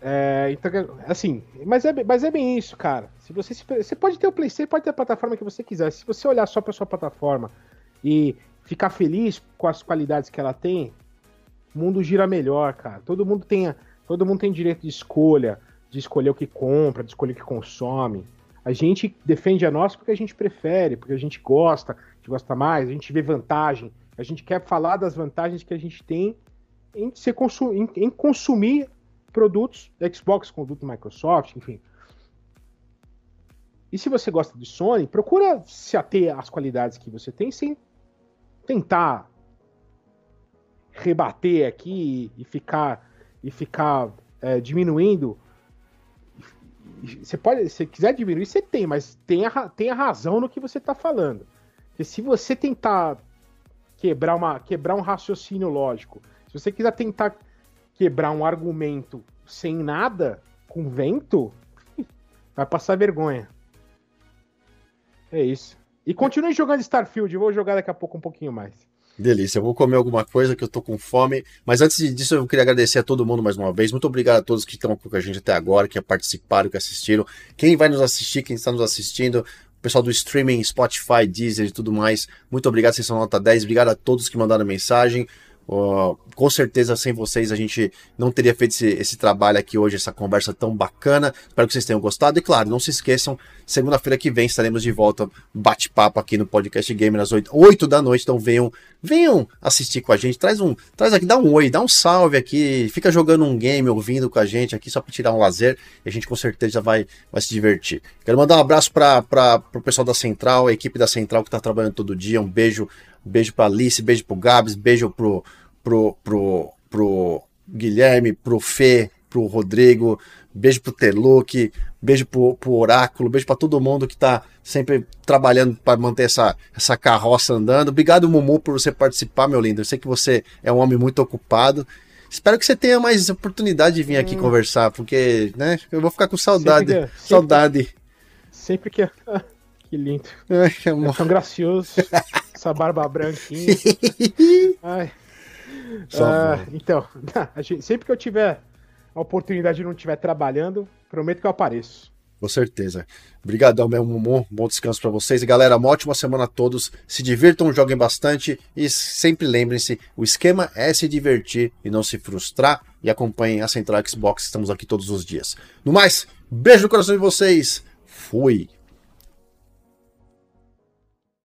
é, então, assim, mas é, mas é bem isso, cara. Se você, se, você pode ter o PlayStation, pode ter a plataforma que você quiser. Se você olhar só para sua plataforma e ficar feliz com as qualidades que ela tem, o mundo gira melhor, cara. Todo mundo tem, todo mundo tem direito de escolha, de escolher o que compra, de escolher o que consome. A gente defende a nossa porque a gente prefere, porque a gente gosta, a gente gosta mais, a gente vê vantagem, a gente quer falar das vantagens que a gente tem em, ser em, em consumir produtos Xbox, produto Microsoft, enfim. E se você gosta de Sony, procura se ater às qualidades que você tem sem tentar rebater aqui e ficar e ficar é, diminuindo. Você pode se quiser diminuir você tem mas tenha, tenha razão no que você está falando. Porque se você tentar quebrar uma quebrar um raciocínio lógico se você quiser tentar quebrar um argumento sem nada com vento [laughs] vai passar vergonha. É isso e continue jogando Starfield, vou jogar daqui a pouco um pouquinho mais. Delícia, eu vou comer alguma coisa que eu tô com fome. Mas antes disso, eu queria agradecer a todo mundo mais uma vez. Muito obrigado a todos que estão com a gente até agora, que participaram, que assistiram. Quem vai nos assistir, quem está nos assistindo, o pessoal do streaming, Spotify, Deezer e tudo mais. Muito obrigado, vocês são nota 10. Obrigado a todos que mandaram mensagem. Com certeza, sem vocês, a gente não teria feito esse, esse, trabalho aqui hoje, essa conversa tão bacana. Espero que vocês tenham gostado. E claro, não se esqueçam, segunda-feira que vem estaremos de volta, bate-papo aqui no Podcast Gamer às 8, 8 da noite. Então venham, venham assistir com a gente. Traz um, traz aqui, dá um oi, dá um salve aqui. Fica jogando um game, ouvindo com a gente aqui, só para tirar um lazer. E a gente com certeza vai, vai se divertir. Quero mandar um abraço para o pessoal da Central, a equipe da Central que está trabalhando todo dia. Um beijo Beijo pra Alice, beijo pro Gabs, beijo pro, pro, pro, pro Guilherme, pro Fê, pro Rodrigo, beijo pro Teluk, beijo pro, pro Oráculo, beijo para todo mundo que tá sempre trabalhando para manter essa, essa carroça andando. Obrigado, Mumu, por você participar, meu lindo. Eu sei que você é um homem muito ocupado. Espero que você tenha mais oportunidade de vir aqui hum. conversar, porque, né, eu vou ficar com saudade. Sempre que, saudade. Sempre que. que lindo. Ai, é tão gracioso. [laughs] essa barba branquinha. [laughs] Ai. Ah, então, [laughs] sempre que eu tiver a oportunidade de não estiver trabalhando, prometo que eu apareço. Com certeza. Obrigadão, meu Mumu. Bom descanso para vocês. E galera, uma ótima semana a todos. Se divirtam, joguem bastante e sempre lembrem-se, o esquema é se divertir e não se frustrar. E acompanhem a Central Xbox, estamos aqui todos os dias. No mais, beijo no coração de vocês. Fui.